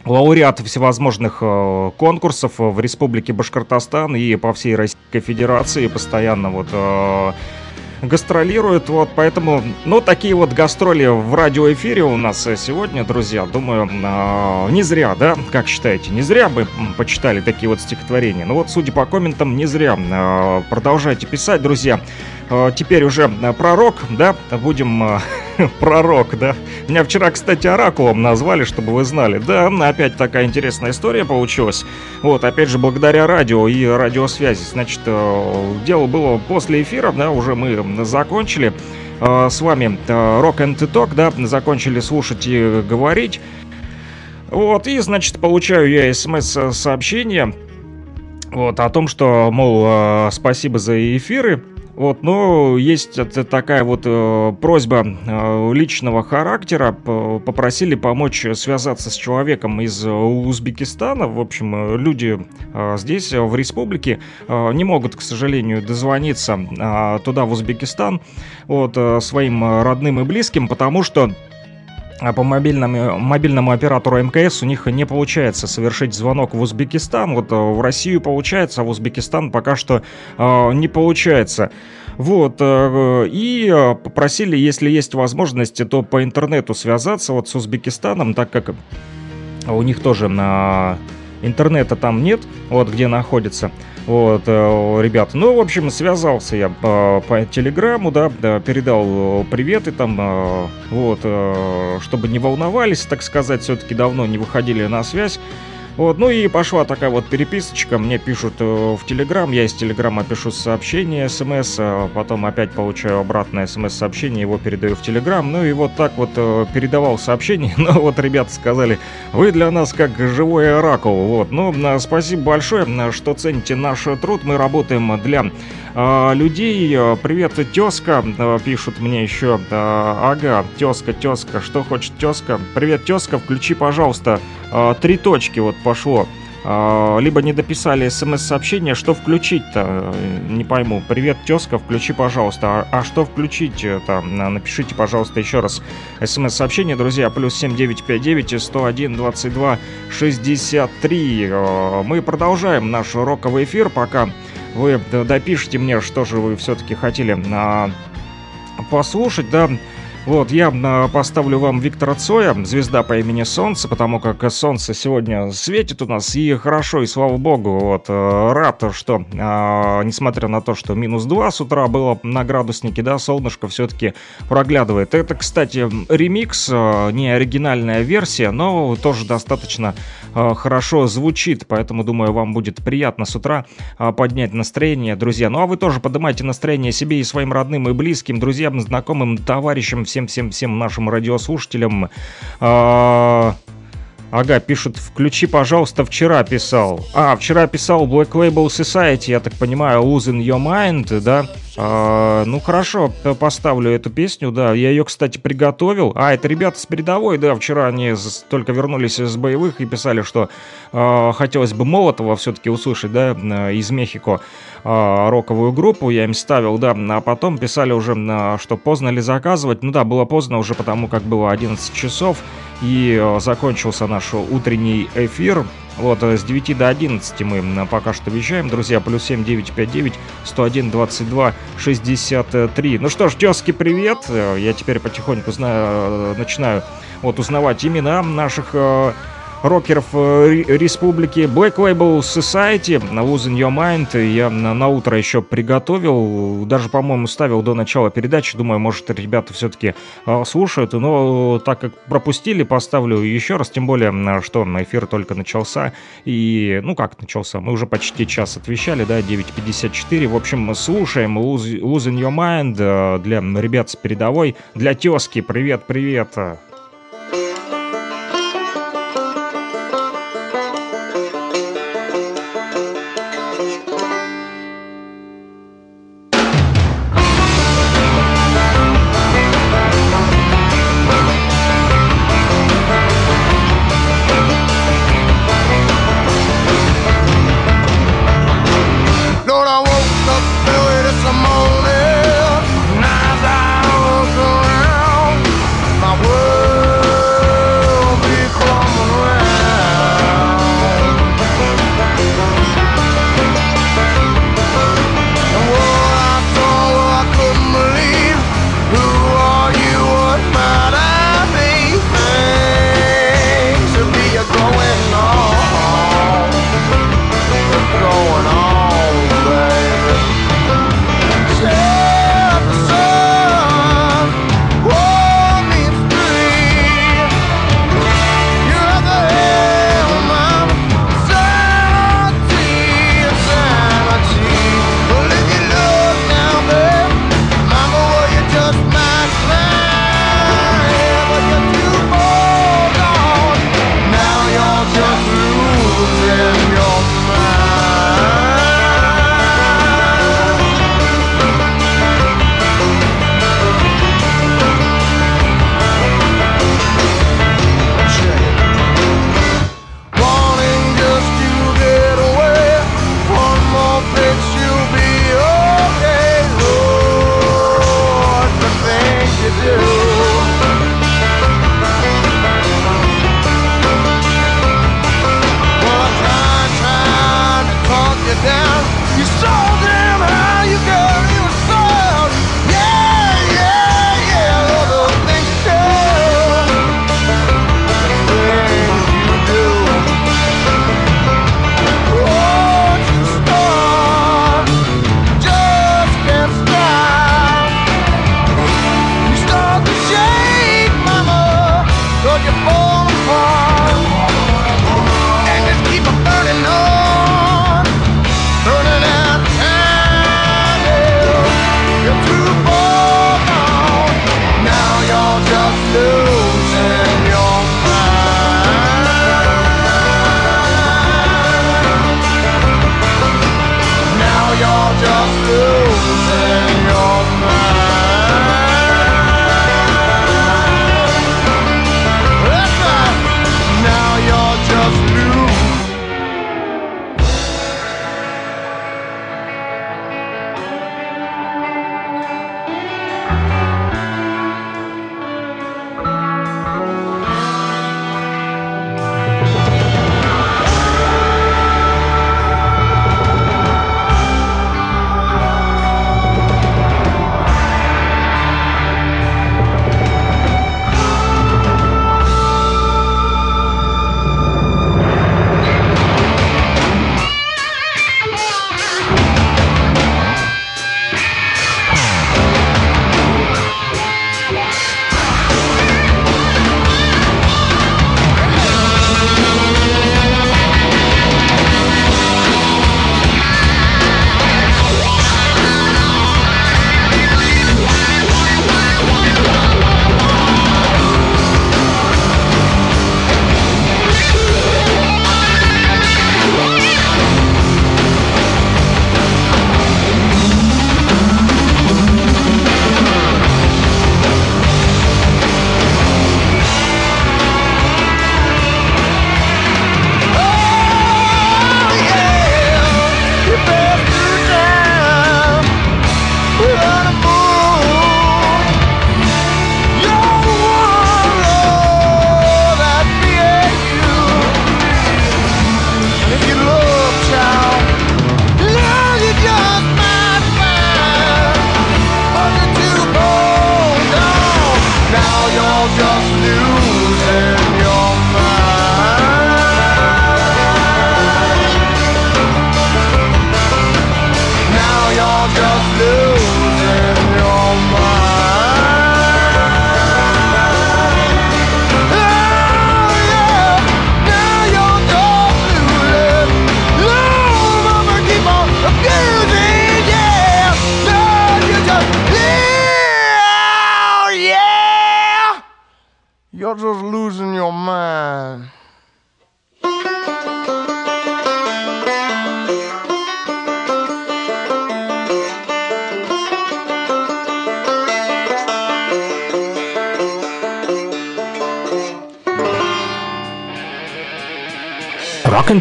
лауреат всевозможных конкурсов в Республике Башкортостан и по всей Российской Федерации постоянно вот гастролирует, вот, поэтому, ну, такие вот гастроли в радиоэфире у нас сегодня, друзья, думаю, э, не зря, да, как считаете, не зря бы почитали такие вот стихотворения, ну вот, судя по комментам, не зря, э, продолжайте писать, друзья, э, теперь уже пророк, да, будем пророк, да. Меня вчера, кстати, оракулом назвали, чтобы вы знали. Да, опять такая интересная история получилась. Вот, опять же, благодаря радио и радиосвязи. Значит, э, дело было после эфира, да, уже мы закончили э, с вами Rock and Talk, да, закончили слушать и говорить. Вот, и, значит, получаю я смс-сообщение вот, о том, что, мол, э, спасибо за эфиры, Вот, но есть такая вот э, просьба э, личного характера. Попросили помочь связаться с человеком из Узбекистана. В общем, э, люди здесь, в республике, не могут, к сожалению, дозвониться э, туда, в Узбекистан, вот, своим родным и близким, потому что а по мобильному, мобильному оператору МКС у них не получается совершить звонок в Узбекистан. Вот э, в Россию получается, а в Узбекистан пока что э, не получается. Вот, э, и э, попросили, если есть возможность, то по интернету связаться вот с Узбекистаном, так как у них тоже на интернета там нет, вот где находится. Вот, э, ребят, ну, в общем, связался я по, по телеграмму, да, передал приветы там, э, вот, э, чтобы не волновались, так сказать, все-таки давно не выходили на связь. Вот, ну и пошла такая вот переписочка, мне пишут э, в Телеграм, я из Телеграма пишу сообщение, смс, а потом опять получаю обратное смс-сообщение, его передаю в Телеграм, ну и вот так вот э, передавал сообщение, но вот ребята сказали, вы для нас как живой оракул, вот, ну, спасибо большое, что цените наш труд, мы работаем для людей. Привет, тезка, пишут мне еще. Ага, тезка, тезка, что хочет тезка? Привет, тезка, включи, пожалуйста, а, три точки вот пошло. А, либо не дописали смс-сообщение, что включить-то, не пойму. Привет, тезка, включи, пожалуйста. А, а что включить это? Напишите, пожалуйста, еще раз смс-сообщение, друзья, плюс 7959 101 22 63. Мы продолжаем наш роковый эфир, пока вы допишите мне, что же вы все-таки хотели а, послушать, да, вот, я поставлю вам Виктора Цоя, звезда по имени Солнце, потому как Солнце сегодня светит у нас, и хорошо, и слава богу, вот, э, рад, что, а, несмотря на то, что минус 2 с утра было на градуснике, да, солнышко все-таки проглядывает. Это, кстати, ремикс, э, не оригинальная версия, но тоже достаточно э, хорошо звучит, поэтому, думаю, вам будет приятно с утра поднять настроение, друзья. Ну, а вы тоже поднимайте настроение себе и своим родным и близким, друзьям, знакомым, товарищам, всем-всем-всем нашим радиослушателям. А, ага, пишут, включи, пожалуйста, вчера писал. А, вчера писал Black Label Society, я так понимаю, Losing Your Mind, да? А, ну хорошо, поставлю эту песню, да. Я ее, кстати, приготовил. А, это ребята с передовой, да, вчера они только вернулись из боевых и писали, что а, хотелось бы Молотова все-таки услышать, да, из Мехико а, роковую группу. Я им ставил, да, а потом писали уже, а, что поздно ли заказывать. Ну да, было поздно уже потому, как было 11 часов и а, закончился наш утренний эфир. Вот, э, с 9 до 11 мы пока что вещаем, друзья, плюс 7 959 101 22 63. Ну что ж, тезки, привет! Э, я теперь потихоньку знаю, э, начинаю вот узнавать имена наших рокеров э, республики Black Label Society, Losing Your Mind. Я на, на утро еще приготовил, даже, по-моему, ставил до начала передачи. Думаю, может, ребята все-таки э, слушают. Но так как пропустили, поставлю еще раз. Тем более, что эфир только начался. И, ну как начался, мы уже почти час отвечали, да, 9.54. В общем, слушаем Losing Your Mind э, для ребят с передовой. Для тески, привет-привет.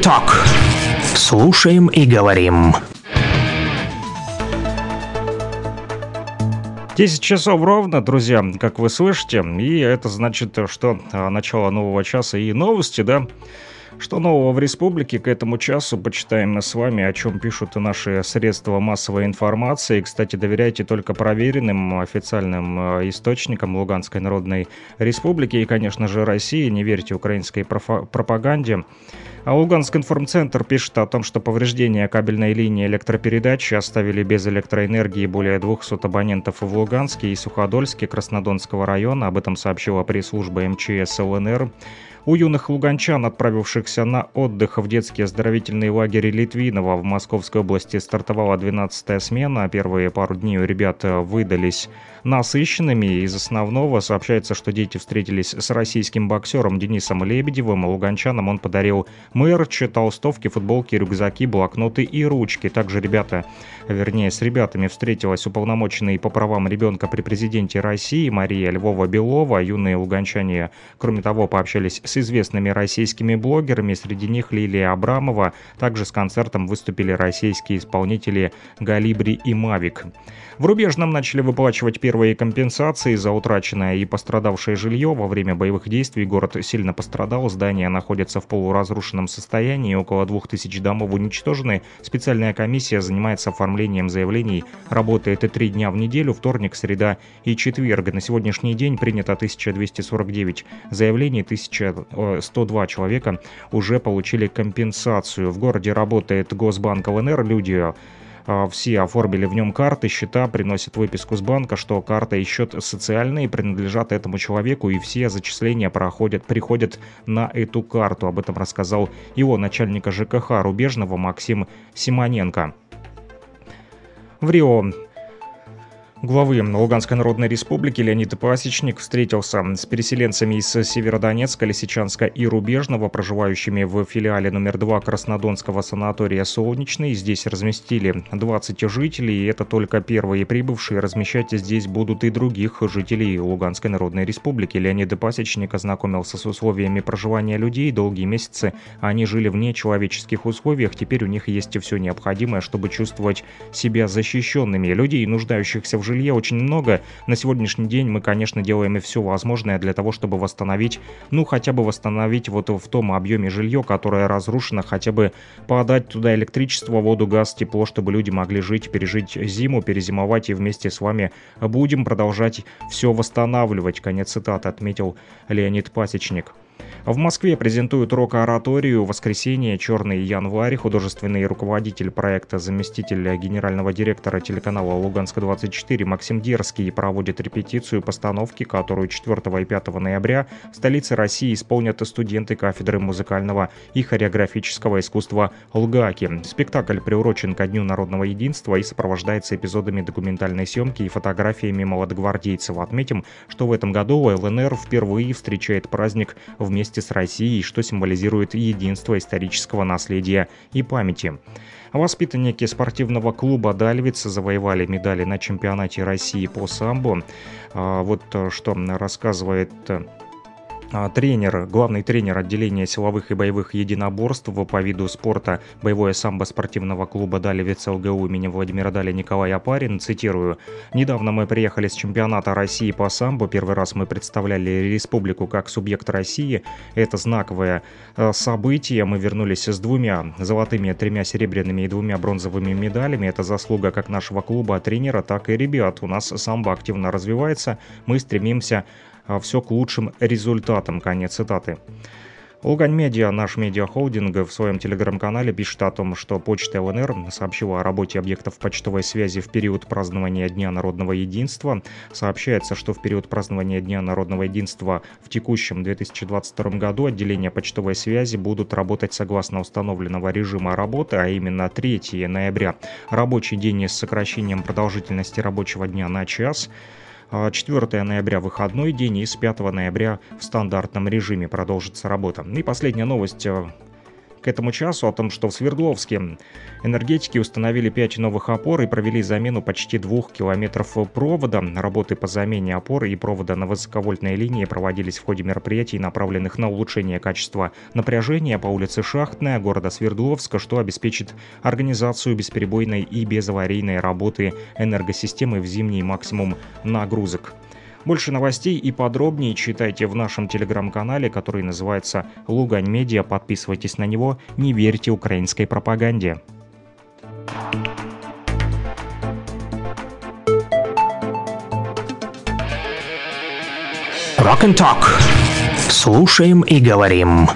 Talk. Слушаем и говорим. 10 часов ровно, друзья, как вы слышите, и это значит, что а, начало нового часа и новости, да, что нового в республике к этому часу почитаем мы с вами, о чем пишут наши средства массовой информации. Кстати, доверяйте только проверенным официальным э, источникам Луганской Народной Республики и, конечно же, России. Не верьте украинской пропаганде. А Луганск информцентр пишет о том, что повреждения кабельной линии электропередачи оставили без электроэнергии более 200 абонентов в Луганске и Суходольске Краснодонского района. Об этом сообщила пресс-служба МЧС ЛНР. У юных луганчан, отправившихся на отдых в детский оздоровительный лагерь Литвинова в Московской области, стартовала 12-я смена. Первые пару дней у ребят выдались насыщенными. Из основного сообщается, что дети встретились с российским боксером Денисом Лебедевым. Луганчанам он подарил мерч, толстовки, футболки, рюкзаки, блокноты и ручки. Также ребята, вернее, с ребятами встретилась уполномоченный по правам ребенка при президенте России Мария Львова-Белова. Юные луганчане, кроме того, пообщались с известными российскими блогерами, среди них Лилия Абрамова. Также с концертом выступили российские исполнители Галибри и Мавик. В Рубежном начали выплачивать первые компенсации за утраченное и пострадавшее жилье. Во время боевых действий город сильно пострадал, здания находятся в полуразрушенном состоянии, около 2000 домов уничтожены. Специальная комиссия занимается оформлением заявлений, работает и три дня в неделю, вторник, среда и четверг. На сегодняшний день принято 1249 заявлений, 1102 человека уже получили компенсацию. В городе работает Госбанк ЛНР, люди все оформили в нем карты, счета, приносят выписку с банка, что карта и счет социальные принадлежат этому человеку, и все зачисления проходят, приходят на эту карту. Об этом рассказал его начальника ЖКХ Рубежного Максим Симоненко. В Рио главы Луганской Народной Республики Леонид Пасечник встретился с переселенцами из Северодонецка, Лисичанска и Рубежного, проживающими в филиале номер 2 Краснодонского санатория «Солнечный». Здесь разместили 20 жителей, и это только первые прибывшие. Размещать здесь будут и других жителей Луганской Народной Республики. Леонид Пасечник ознакомился с условиями проживания людей. Долгие месяцы они жили в нечеловеческих условиях. Теперь у них есть все необходимое, чтобы чувствовать себя защищенными. Людей, нуждающихся в жизни, жилье очень много. На сегодняшний день мы, конечно, делаем и все возможное для того, чтобы восстановить, ну, хотя бы восстановить вот в том объеме жилье, которое разрушено, хотя бы подать туда электричество, воду, газ, тепло, чтобы люди могли жить, пережить зиму, перезимовать и вместе с вами будем продолжать все восстанавливать. Конец цитаты отметил Леонид Пасечник. В Москве презентуют рок-ораторию «Воскресенье. Черный январь». Художественный руководитель проекта, заместитель генерального директора телеканала «Луганск-24» Максим Дерский проводит репетицию постановки, которую 4 и 5 ноября в столице России исполнят студенты кафедры музыкального и хореографического искусства «Лгаки». Спектакль приурочен ко Дню народного единства и сопровождается эпизодами документальной съемки и фотографиями молодогвардейцев. Отметим, что в этом году ЛНР впервые встречает праздник вместе с Россией, что символизирует единство исторического наследия и памяти. Воспитанники спортивного клуба «Дальвиц» завоевали медали на чемпионате России по самбо. А, вот э, что рассказывает э, тренер, главный тренер отделения силовых и боевых единоборств по виду спорта боевое самбо спортивного клуба Далевец ЛГУ имени Владимира Дали Николай Апарин, цитирую, «Недавно мы приехали с чемпионата России по самбо, первый раз мы представляли республику как субъект России, это знаковое э, событие, мы вернулись с двумя золотыми, тремя серебряными и двумя бронзовыми медалями, это заслуга как нашего клуба, тренера, так и ребят, у нас самбо активно развивается, мы стремимся а все к лучшим результатам. Конец цитаты. Лугань Медиа, наш медиахолдинг, в своем телеграм-канале пишет о том, что Почта ЛНР сообщила о работе объектов почтовой связи в период празднования Дня народного единства. Сообщается, что в период празднования Дня народного единства в текущем 2022 году отделения почтовой связи будут работать согласно установленного режима работы, а именно 3 ноября. Рабочий день с сокращением продолжительности рабочего дня на час – 4 а ноября выходной день и с 5 ноября в стандартном режиме продолжится работа. И последняя новость э, к этому часу о том, что в Свердловске энергетики установили 5 новых опор и провели замену почти двух километров провода. Работы по замене опор и провода на высоковольтной линии проводились в ходе мероприятий, направленных на улучшение качества напряжения по улице Шахтная города Свердловска, что обеспечит организацию бесперебойной и безаварийной работы энергосистемы в зимний максимум нагрузок. Больше новостей и подробнее читайте в нашем телеграм-канале, который называется «Лугань Медиа». Подписывайтесь на него, не верьте украинской пропаганде. Rock and Talk. Слушаем и говорим.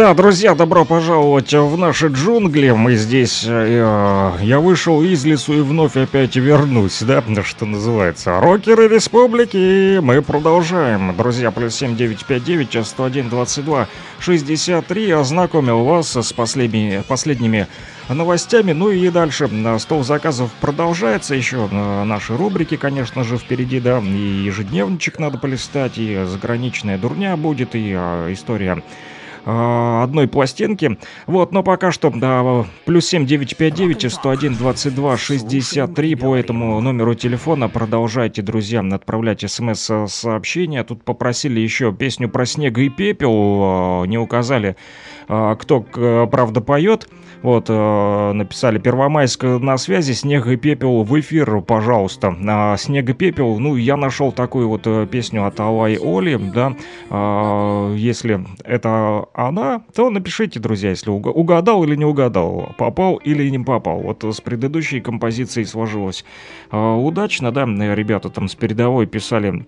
Да, друзья, добро пожаловать в наши джунгли. Мы здесь... Э, я вышел из лесу и вновь опять вернусь, да, что называется. Рокеры республики, мы продолжаем. Друзья, плюс 7959, 101, 22, 63. Ознакомил вас с последними, последними новостями. Ну и дальше стол заказов продолжается. Еще э, наши рубрики, конечно же, впереди, да. И ежедневничек надо полистать, и заграничная дурня будет, и э, история э, одной пластинки. Вот, но пока что да, плюс 7 959 101 22 63 по этому номеру телефона продолжайте, друзья, отправлять смс-сообщения. Тут попросили еще песню про снег и пепел, не указали, кто, правда, поет. Вот, э, написали Первомайск на связи, Снег и пепел в эфир, пожалуйста. А, Снег и пепел, ну, я нашел такую вот э, песню от Алай Оли, да. А, если это она, то напишите, друзья, если угадал или не угадал, попал или не попал. Вот с предыдущей композицией сложилось а, удачно, да, ребята там с передовой писали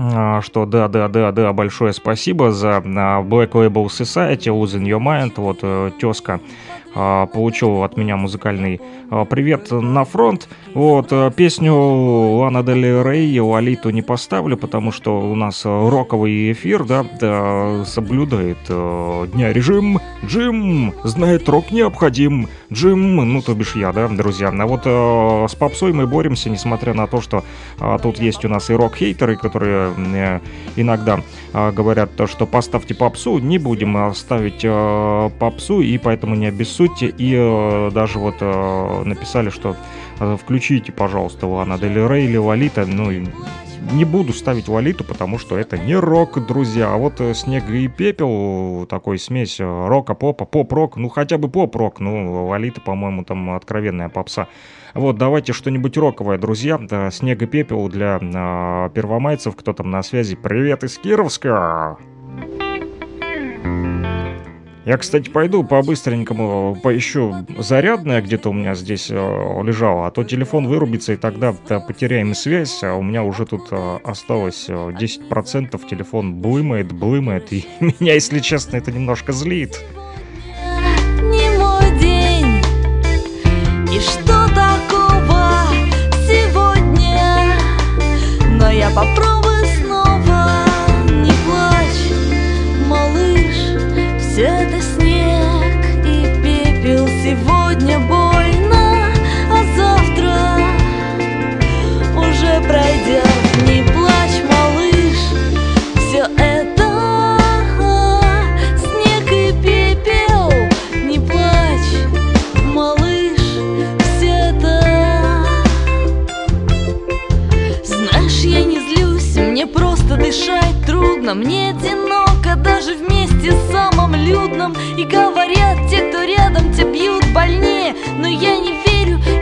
а, что да, да, да, да, большое спасибо за а, Black Label Society, Losing Your Mind, вот э, тезка получил от меня музыкальный а, привет на фронт. Вот, э, песню Лана Дель Рей, Лолиту не поставлю, потому что у нас роковый эфир, да, да соблюдает э, дня режим. Джим знает, рок необходим. Джим, ну, то бишь я, да, друзья. А вот э, с попсой мы боремся, несмотря на то, что э, тут есть у нас и рок-хейтеры, которые э, иногда э, говорят, что поставьте попсу, не будем ставить э, попсу, и поэтому не обессудьте. И э, даже вот э, написали, что э, включите, пожалуйста, Лана Дель Рей или Валита, ну, не буду ставить Валиту, потому что это не рок, друзья. А вот Снег и Пепел, такой смесь рока, попа, поп-рок, ну хотя бы поп-рок, ну Валита, по-моему, там откровенная попса. Вот, давайте что-нибудь роковое, друзья. Да, Снег и Пепел для э, первомайцев, кто там на связи. Привет из Кировска! Я, кстати, пойду по-быстренькому поищу зарядное где-то у меня здесь э, лежало, а то телефон вырубится, и тогда да, потеряем связь, а у меня уже тут э, осталось э, 10%, телефон блымает, блымает, и меня, если честно, это немножко злит. Но я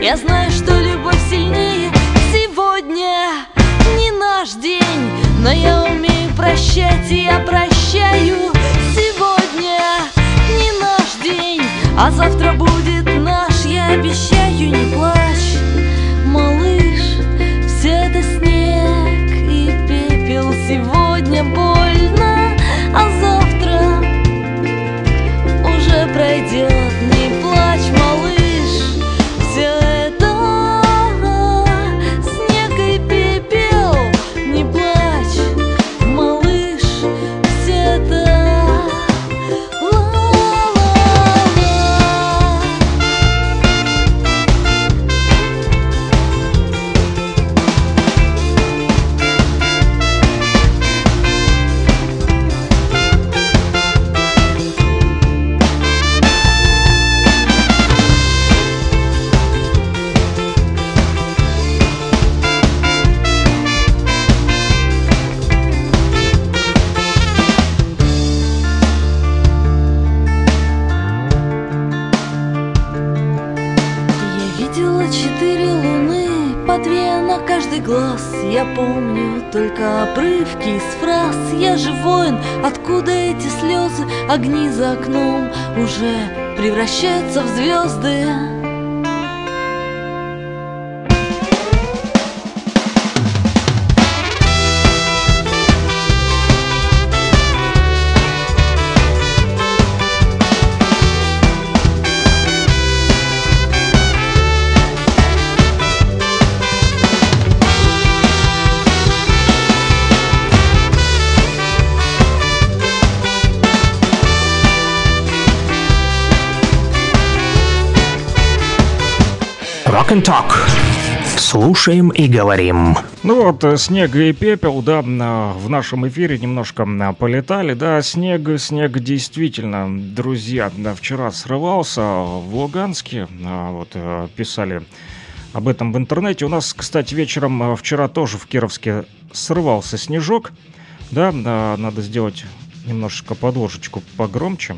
я знаю, что любовь сильнее Сегодня не наш день, но я умею прощать и я прощаю Сегодня не наш день, а завтра будет наш, я обещаю, не плачь за окном уже превращаются в звезды Слушаем и говорим. Ну вот, э, снег и пепел, да, в нашем эфире немножко полетали, да, снег, снег действительно, друзья, да, вчера срывался в Луганске, а, вот, э, писали об этом в интернете. У нас, кстати, вечером вчера тоже в Кировске срывался снежок, да, надо сделать немножечко подложечку погромче,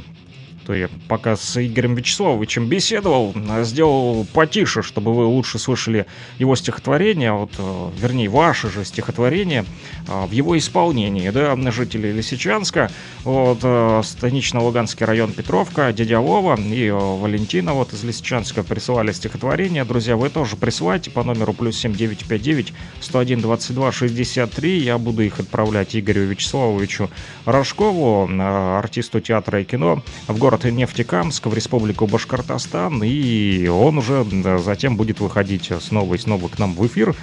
что я пока с Игорем Вячеславовичем беседовал, а сделал потише, чтобы вы лучше слышали его стихотворение, вот, э, вернее, ваше же стихотворение а, в его исполнении, да, жители Лисичанска, вот, э, станично-Луганский район Петровка, дядя Вова и э, Валентина вот из Лисичанска присылали стихотворение. Друзья, вы тоже присылайте по номеру плюс 7959 101 22 63. Я буду их отправлять Игорю Вячеславовичу Рожкову, артисту театра и кино, в город город Нефтекамск в республику Башкортостан, и он уже затем будет выходить снова и снова к нам в эфир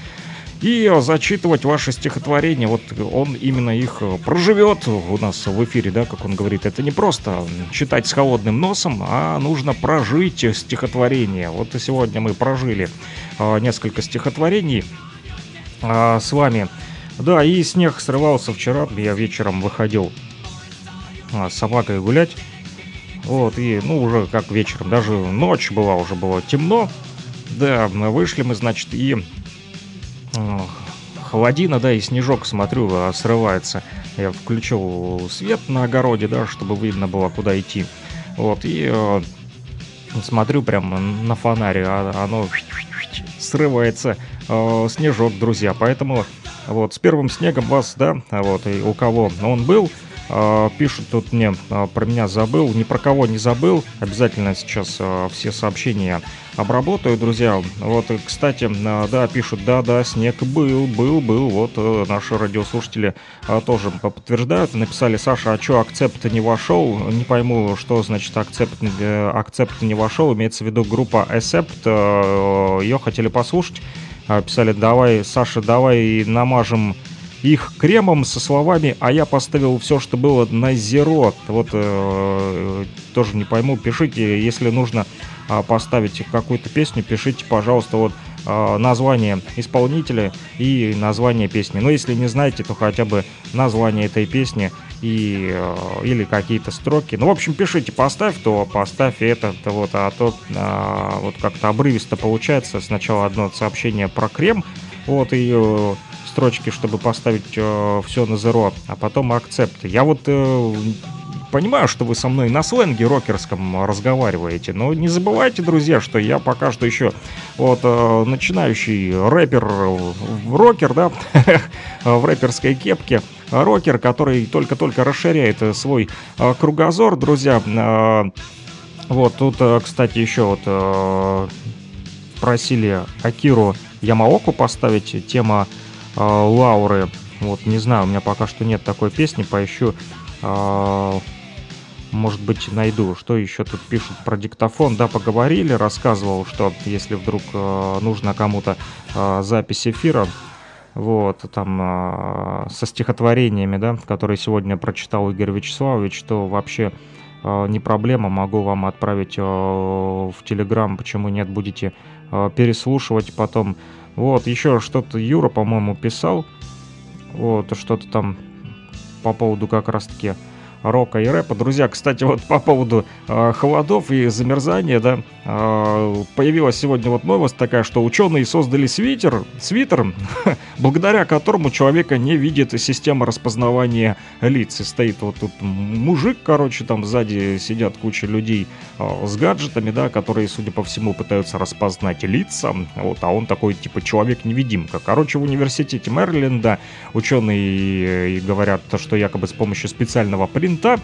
и зачитывать ваши стихотворения. Вот он именно их проживет у нас в эфире, да, как он говорит. Это не просто читать с холодным носом, а нужно прожить стихотворение. Вот и сегодня мы прожили а, несколько стихотворений а, с вами. Да, и снег срывался вчера, я вечером выходил а, с собакой гулять. Вот, и, ну, уже как вечером, даже ночь была, уже было темно. Да, вышли мы, значит, и э, холодина, да, и снежок, смотрю, а, срывается. Я включил свет на огороде, да, чтобы видно было, куда идти. Вот, и э, смотрю прям на фонарь, а оно срывается, э, снежок, друзья. Поэтому вот с первым снегом вас, да, вот, и у кого он был, пишут тут мне, а, про меня забыл, ни про кого не забыл. Обязательно сейчас а, все сообщения обработаю, друзья. Вот, кстати, да, пишут, да-да, снег был, был, был. Вот э, наши радиослушатели тоже подтверждают. Написали, Саша, а что, акцепт не вошел? Не пойму, что значит акцепт, э, акцепт не вошел. Имеется в виду группа Accept. Э, Ее хотели послушать. Писали, давай, Саша, давай намажем их кремом со словами «А я поставил все, что было на зеро». Вот э, тоже не пойму, пишите, если нужно э, поставить какую-то песню, пишите, пожалуйста, вот э, название исполнителя и название песни. Но если не знаете, то хотя бы название этой песни и, э, или какие-то строки. Ну, в общем, пишите, поставь то, поставь это, то вот, а то э, вот как-то обрывисто получается. Сначала одно сообщение про крем, вот, и э, строчки, чтобы поставить э, все на зеро, а потом акцепт. Я вот э, понимаю, что вы со мной на сленге рокерском разговариваете, но не забывайте, друзья, что я пока что еще вот э, начинающий рэпер, рокер, да, в рэперской кепке, рокер, который только-только расширяет свой э, кругозор, друзья. Э, вот тут, э, кстати, еще вот э, просили Акиру Ямаоку поставить тема э, Лауры. Вот, не знаю, у меня пока что нет такой песни, поищу. Э, может быть, найду. Что еще тут пишут про диктофон? Да, поговорили, рассказывал, что если вдруг э, нужно кому-то э, запись эфира, вот, там, э, со стихотворениями, да, которые сегодня прочитал Игорь Вячеславович, то вообще э, не проблема, могу вам отправить э, в Телеграм, почему нет, будете э, переслушивать потом вот, еще что-то Юра, по-моему, писал. Вот, что-то там по поводу как раз-таки рока и рэпа. Друзья, кстати, вот по поводу э, холодов и замерзания, да, э, появилась сегодня вот новость такая, что ученые создали свитер, свитер, благодаря которому человека не видит система распознавания лиц. И стоит вот тут мужик, короче, там сзади сидят куча людей э, с гаджетами, да, которые, судя по всему, пытаются распознать лица, вот, а он такой, типа, человек-невидимка. Короче, в университете Мэриленда ученые говорят, что якобы с помощью специального принтера винта,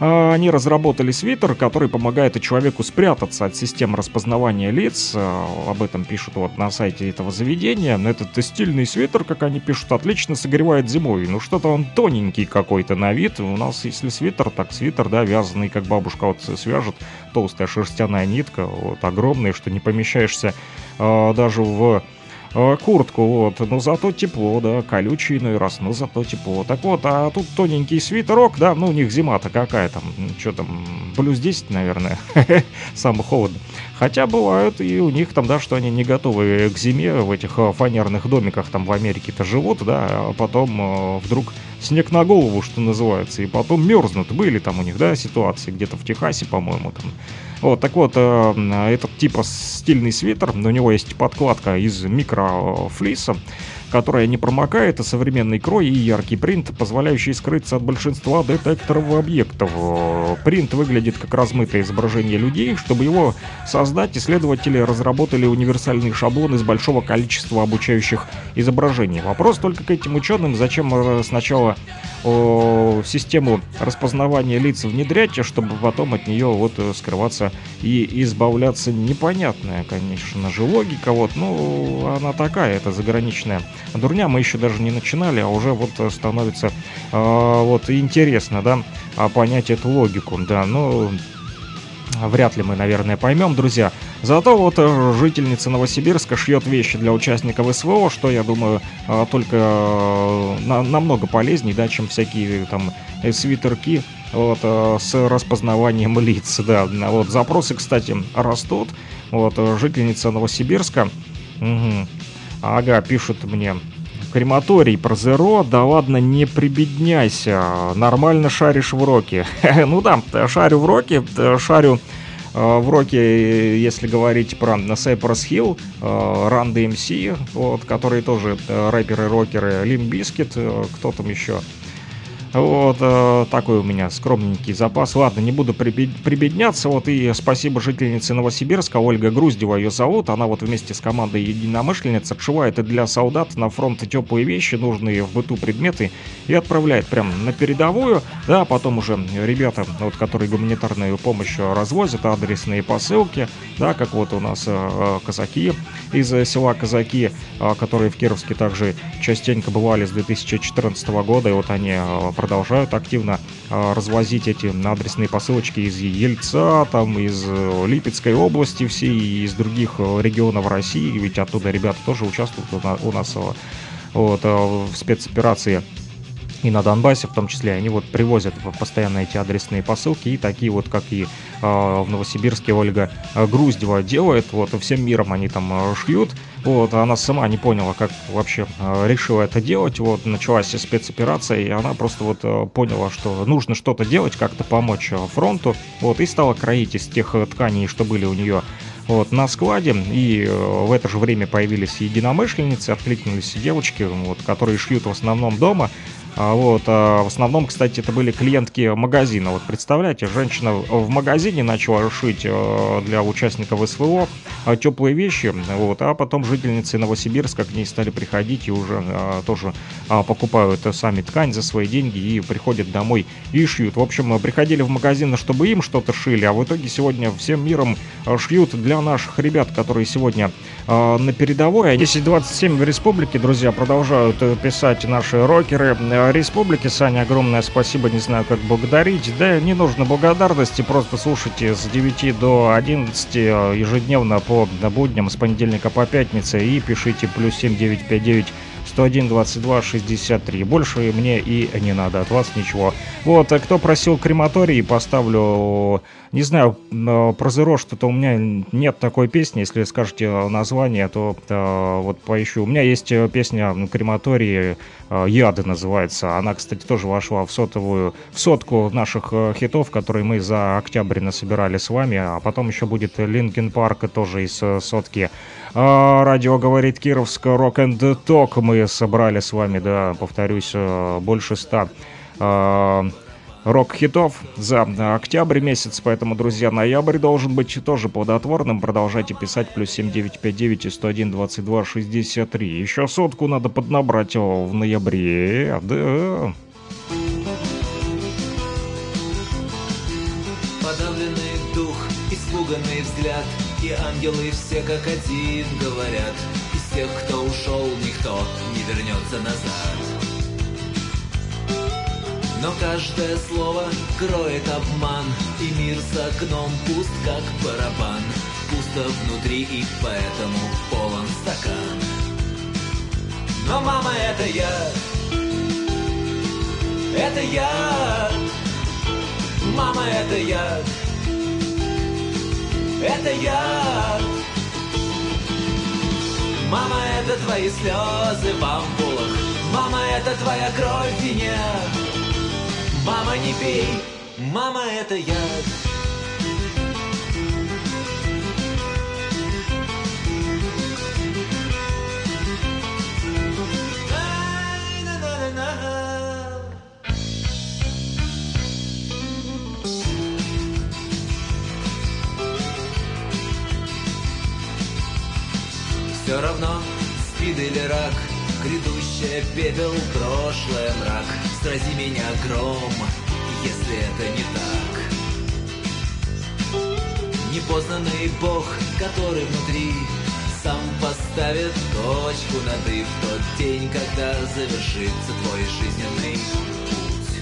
а, они разработали свитер, который помогает человеку спрятаться от системы распознавания лиц. А, об этом пишут вот на сайте этого заведения. Этот стильный свитер, как они пишут, отлично согревает зимой. Ну что-то он тоненький какой-то на вид. У нас если свитер, так свитер, да, вязаный, как бабушка вот свяжет. Толстая шерстяная нитка, вот огромная, что не помещаешься э, даже в куртку, вот, но зато тепло, да, колючий иной раз, но зато тепло. Так вот, а тут тоненький свитерок, да, ну у них зима-то какая там, что там, плюс 10, наверное, самое холодно. Хотя бывают и у них там, да, что они не готовы к зиме в этих э, фанерных домиках там в Америке-то живут, да, а потом э, вдруг снег на голову, что называется, и потом мерзнут. Были там у них, да, ситуации где-то в Техасе, по-моему, там. Вот, так вот, э, этот типа стильный свитер, у него есть подкладка из микрофлиса, которая не промокает, а современный крой и яркий принт, позволяющий скрыться от большинства детекторов объектов. Принт выглядит как размытое изображение людей, чтобы его создать, исследователи разработали универсальный шаблон из большого количества обучающих изображений. Вопрос только к этим ученым, зачем э, сначала систему распознавания лиц внедрять, чтобы потом от нее вот э, скрываться и избавляться. Непонятная, конечно же, логика, вот, ну, она такая, это заграничная дурня. Мы еще даже не начинали, а уже вот становится э, вот интересно, да, а понять эту логику, да, ну, вряд ли мы, наверное, поймем, друзья. Зато вот э, жительница Новосибирска шьет вещи для участников СВО, что, я думаю, э, только э, на, намного полезнее, да, чем всякие там свитерки вот, с распознаванием лиц, да. Вот, запросы, кстати, растут. Вот, жительница Новосибирска, угу. Ага, пишут мне, крематорий про Зеро, да ладно, не прибедняйся, нормально шаришь в роке. ну да, шарю в роке, шарю э, в роке, если говорить про Cypress Hill, э, Run DMC, вот, которые тоже э, рэперы-рокеры, Limp Bizkit, кто там еще, вот э, такой у меня скромненький запас. Ладно, не буду прибедняться. Вот и спасибо жительнице Новосибирска, Ольга Груздева ее зовут. Она вот вместе с командой единомышленниц отшивает и для солдат на фронт теплые вещи, нужные в быту предметы, и отправляет прям на передовую. Да, потом уже ребята, вот, которые гуманитарную помощь развозят, адресные посылки, да, как вот у нас э, казаки из села Казаки, э, которые в Кировске также частенько бывали с 2014 года, и вот они э, продолжают активно а, развозить эти адресные посылочки из Ельца, там из э, Липецкой области всей, из других э, регионов России, ведь оттуда ребята тоже участвуют у нас э, вот, в спецоперации и на Донбассе в том числе, они вот привозят постоянно эти адресные посылки, и такие вот, как и э, в Новосибирске Ольга Груздева делает, вот всем миром они там шьют, вот, она сама не поняла, как вообще э, решила это делать, вот, началась спецоперация, и она просто вот э, поняла, что нужно что-то делать, как-то помочь фронту, вот, и стала кроить из тех тканей, что были у нее вот, на складе, и в это же время появились единомышленницы, откликнулись девочки, вот, которые шьют в основном дома, а вот, а в основном, кстати, это были клиентки магазина. Вот представляете, женщина в магазине начала шить э, для участников СВО э, теплые вещи, вот, а потом жительницы Новосибирска к ней стали приходить и уже а, тоже а, покупают сами ткань за свои деньги и приходят домой и шьют. В общем, приходили в магазин, чтобы им что-то шили, а в итоге сегодня всем миром шьют для наших ребят, которые сегодня а, на передовой. 10.27 в республике, друзья, продолжают писать наши рокеры республики. Саня, огромное спасибо, не знаю, как благодарить. Да, не нужно благодарности, просто слушайте с 9 до 11 ежедневно по будням с понедельника по пятнице и пишите плюс 7959 101 22 63. Больше мне и не надо от вас ничего. Вот, а кто просил крематорий, поставлю не знаю, про Zero что-то у меня нет такой песни. Если скажете название, то э, вот поищу. У меня есть э, песня «Крематории», э, «Яды» называется. Она, кстати, тоже вошла в сотовую, в сотку наших хитов, которые мы за октябрь насобирали с вами. А потом еще будет «Линкен Парк» тоже из сотки. А, радио говорит Кировск, Rock and Talk мы собрали с вами, да, повторюсь, больше ста рок-хитов за октябрь месяц, поэтому, друзья, ноябрь должен быть тоже плодотворным. Продолжайте писать плюс 7959 и 101 22 63. Еще сотку надо поднабрать о, в ноябре, да. Подавленный дух, испуганный взгляд И ангелы все как один говорят Из тех, кто ушел, никто не вернется назад. Но каждое слово кроет обман И мир за окном пуст, как барабан. Пусто внутри и поэтому полон стакан. Но мама это я Это я. Мама это я Это я. Мама, это твои слезы в ампулах Мама, это твоя кровь в вине. Мама, не пей. Мама, это яд Все равно. Спид или рак Грядущее пепел, прошлое мрак. Срази меня гром, если это не так. Непознанный бог, который внутри Сам поставит точку над «и» В тот день, когда завершится твой жизненный путь.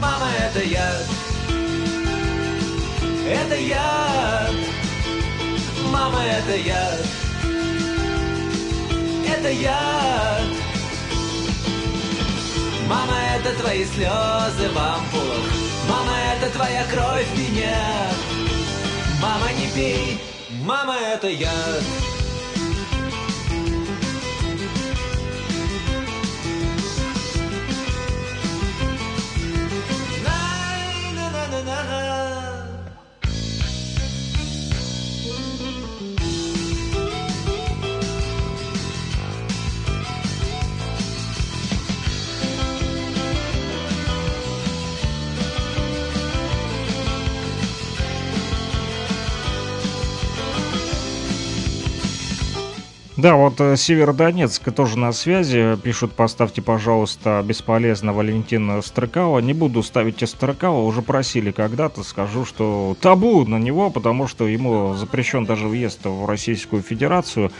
Мама, это я Это я Мама, это я это я. Мама, это твои слезы в ампулах. Мама, это твоя кровь вине Мама, не пей, мама, это я Да, вот э, Северодонецк тоже на связи. Пишут, поставьте, пожалуйста, бесполезно Валентина Стрыкава. Не буду ставить Стрыкава, уже просили когда-то. Скажу, что табу на него, потому что ему запрещен даже въезд в Российскую Федерацию.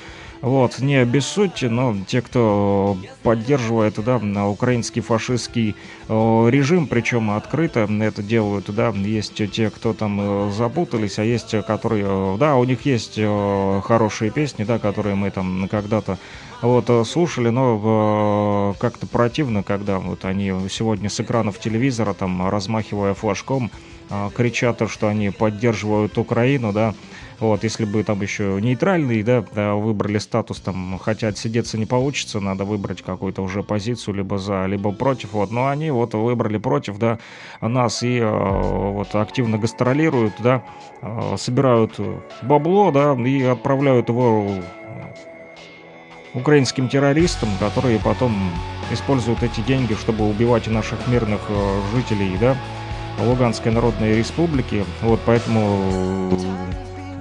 Вот, не обессудьте, но те, кто поддерживает, да, украинский фашистский э, режим, причем открыто это делают, да, есть те, кто там э, запутались, а есть, которые, э, да, у них есть хорошие песни, да, которые мы там когда-то вот слушали, но как-то противно, когда вот они сегодня с экранов телевизора там размахивая флажком кричат, что они поддерживают Украину, да, вот, если бы там еще нейтральный, да, выбрали статус, там, хотя отсидеться не получится, надо выбрать какую-то уже позицию, либо за, либо против, вот, но они вот выбрали против, да, нас и э, вот активно гастролируют, да, э, собирают бабло, да, и отправляют его украинским террористам, которые потом используют эти деньги, чтобы убивать наших мирных э, жителей, да, Луганской Народной Республики. Вот поэтому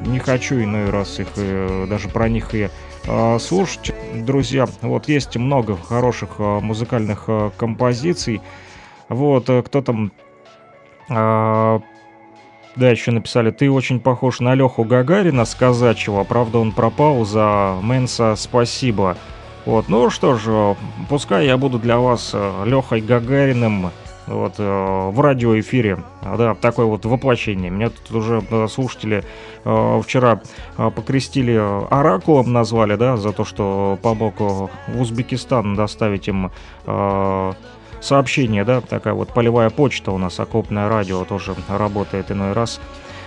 не хочу иной раз их э, даже про них и э, слушать. Друзья, вот есть много хороших э, музыкальных э, композиций. Вот, э, кто там... Э, да, еще написали, ты очень похож на Леху Гагарина с казачьего, правда он пропал за Мэнса, спасибо. Вот, ну что ж, пускай я буду для вас э, Лехой Гагариным, вот, э, в радиоэфире, да, такое вот воплощение. Меня тут уже э, слушатели э, вчера покрестили оракулом, назвали, да, за то, что помог в Узбекистан доставить им сообщение, да, такая вот полевая почта у нас, окопное радио тоже работает иной раз.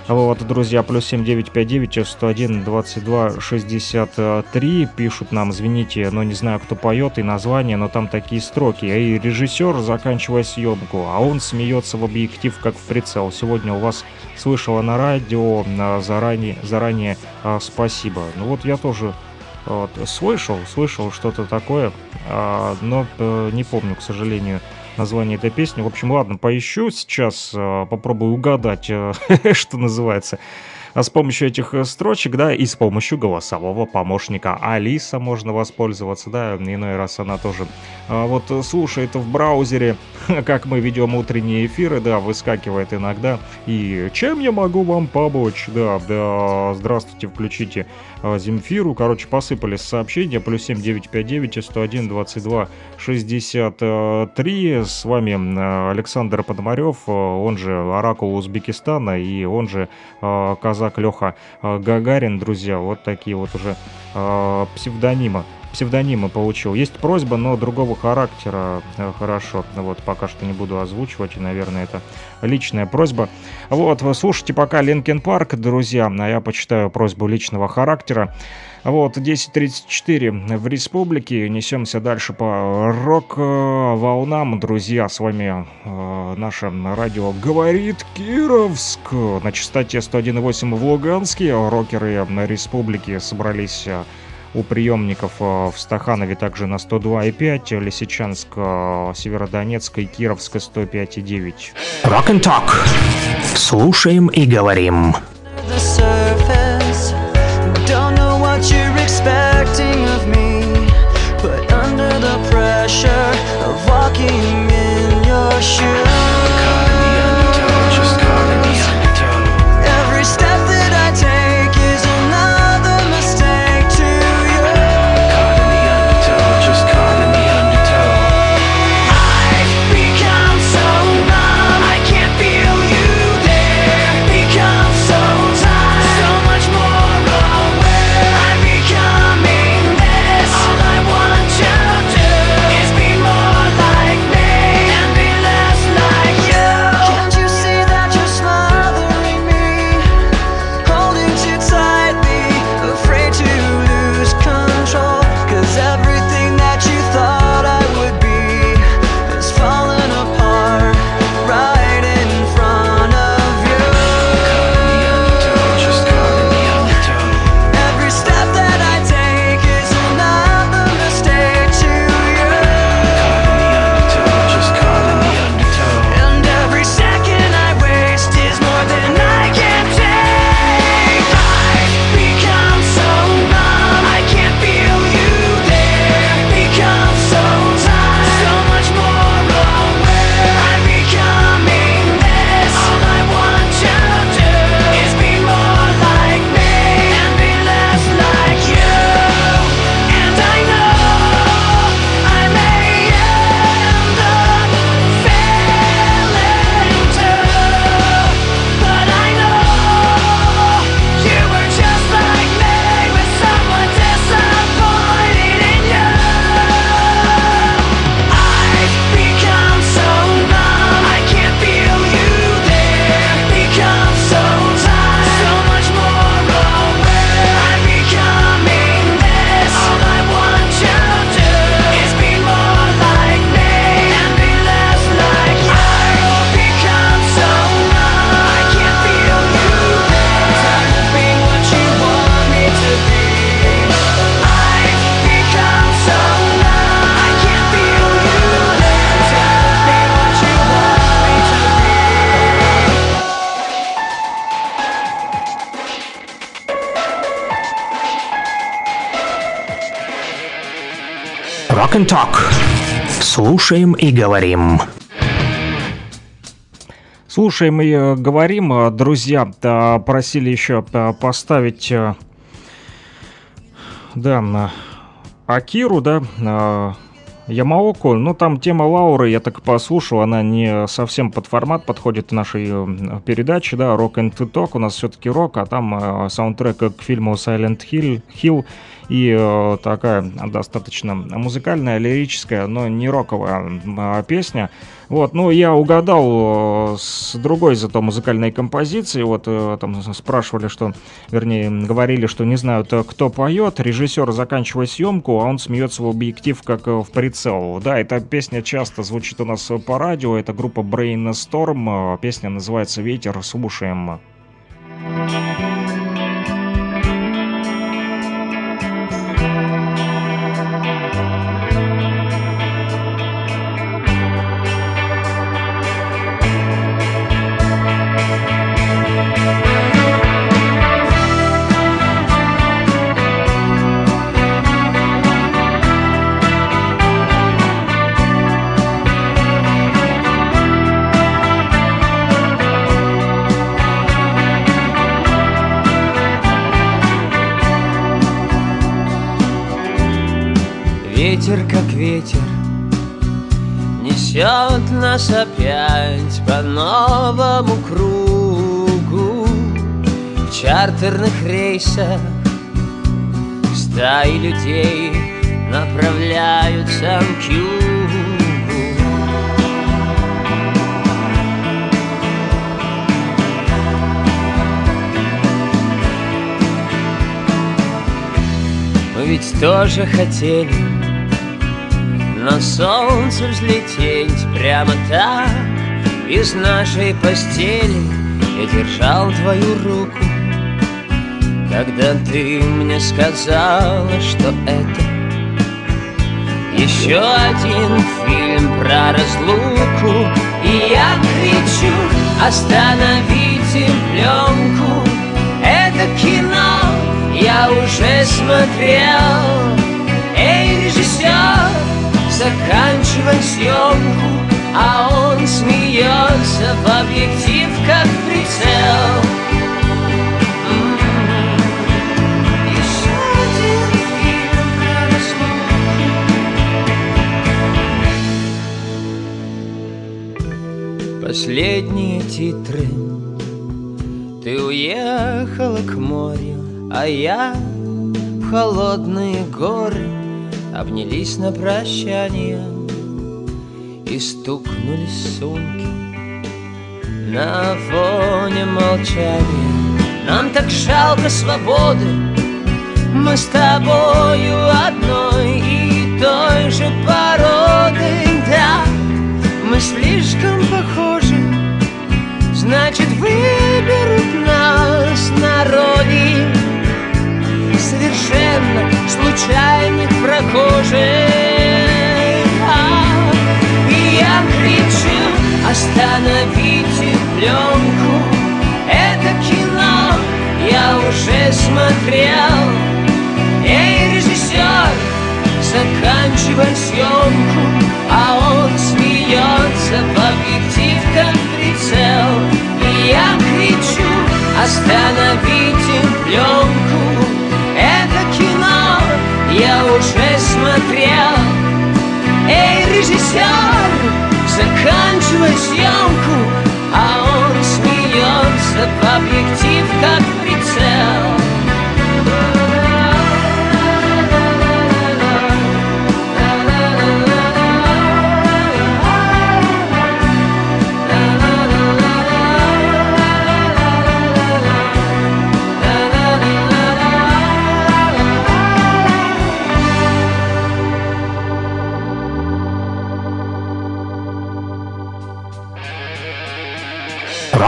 Вот, друзья, плюс 7959 101 22 63 пишут нам, извините, но не знаю, кто поет и название, но там такие строки. И режиссер, заканчивая съемку, а он смеется в объектив, как в прицел. Сегодня у вас слышала на радио, заранее, заранее а, спасибо. Ну вот я тоже вот, слышал, слышал что-то такое, а, но а, не помню, к сожалению, название этой песни. В общем, ладно, поищу сейчас, э, попробую угадать, э, что называется. А с помощью этих э, строчек, да, и с помощью голосового помощника Алиса можно воспользоваться, да, иной раз она тоже а, вот слушает в браузере, как мы ведем утренние эфиры, да, выскакивает иногда, и чем я могу вам помочь, да, да, здравствуйте, включите Земфиру, короче, посыпались сообщения, плюс 7959 101 22 63, с вами Александр Пономарев, он же Оракул Узбекистана, и он же Казак казак Леха э, Гагарин, друзья, вот такие вот уже э, псевдонимы псевдонима получил. Есть просьба, но другого характера. Э, хорошо, вот пока что не буду озвучивать, и, наверное, это личная просьба. Вот, слушайте пока Линкен Парк, друзья, а я почитаю просьбу личного характера. Вот, 10.34 в республике. Несемся дальше по рок-волнам. Друзья, с вами э, наше радио «Говорит Кировск». На частоте 101.8 в Луганске. Рокеры республики собрались э, у приемников э, в Стаханове также на 102,5, Лисичанск, э, Северодонецк и Кировск 105,9. Rock and Talk. Слушаем и говорим. pressure of walking in your shoes Слушаем и говорим. Слушаем и э, говорим. Друзья просили еще поставить э, да, Акиру, да, Ямаоку, ну там тема Лауры, я так послушал, она не совсем под формат подходит нашей э, передачи, да, Rock and Talk, у нас все-таки рок, а там саундтрек к фильму Silent Hill, Hill и э, такая достаточно музыкальная, лирическая, но не роковая э, песня. Вот, ну, я угадал э, с другой зато музыкальной композиции. Вот э, там спрашивали, что, вернее, говорили, что не знают, кто поет. Режиссер заканчивает съемку, а он смеется в объектив, как в прицел. Да, эта песня часто звучит у нас по радио. Это группа Brainstorm. Песня называется «Ветер». Слушаем. Слушаем. Ветер, как ветер, несет нас опять по новому кругу В чартерных рейсах стаи людей направляются к югу. Мы ведь тоже хотели на солнце взлететь прямо так Из нашей постели. Я держал твою руку Когда ты мне сказала, что это Еще один фильм про разлуку. И я кричу, остановите пленку! Это кино я уже смотрел заканчивай съемку А он смеется в объектив, как прицел. Разлуку Последние титры. Ты уехала к морю, а я в холодные горы Обнялись на прощание И стукнулись сумки На фоне молчания. Нам так жалко свободы Мы с тобою одной и той же породы. Да, мы слишком похожи Значит, выберут нас народе Совершенно случайных прохожих. А, И я кричу, остановите пленку Это кино я уже смотрел Эй, режиссер, заканчивай съемку А он смеется в объектив, как прицел И я кричу, остановите пленку Это кино я уже смотрел. Эй, режиссер, заканчивай съемку А он смеется в объектив, как прицел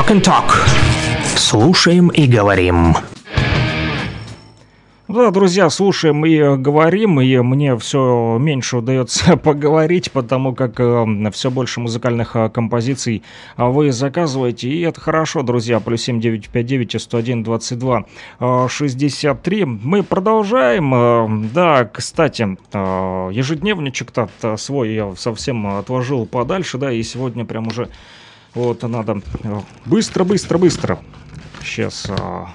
Rock and Talk. Слушаем и говорим. Да, друзья, слушаем и говорим, и мне все меньше удается поговорить, потому как э, все больше музыкальных э, композиций а вы заказываете, и это хорошо, друзья, плюс 7959 101 22 э, 63. Мы продолжаем, э, да, кстати, э, ежедневничек-то э, свой я совсем отложил подальше, да, и сегодня прям уже вот надо быстро-быстро-быстро сейчас... Э,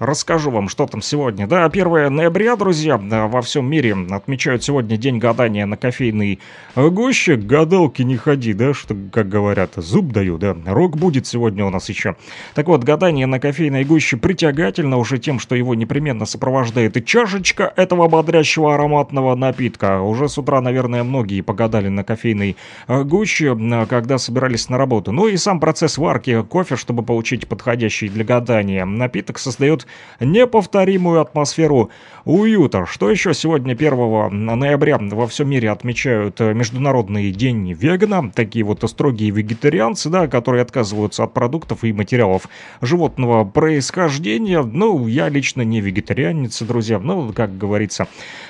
Расскажу вам, что там сегодня. Да, 1 ноября, друзья, во всем мире отмечают сегодня день гадания на кофейной гуще. Гадалки не ходи, да, что, как говорят, зуб даю, да. Рок будет сегодня у нас еще. Так вот, гадание на кофейной гуще притягательно уже тем, что его непременно сопровождает и чашечка этого бодрящего ароматного напитка. Уже с утра, наверное, многие погадали на кофейной гуще, когда собирались на работу. Ну и сам процесс варки кофе, чтобы получить подходящий для гадания напиток, создает неповторимую атмосферу уюта. Что еще сегодня 1 ноября во всем мире отмечают Международный день вегана, такие вот строгие вегетарианцы, да, которые отказываются от продуктов и материалов животного происхождения. Ну, я лично не вегетарианец, друзья, ну, как говорится,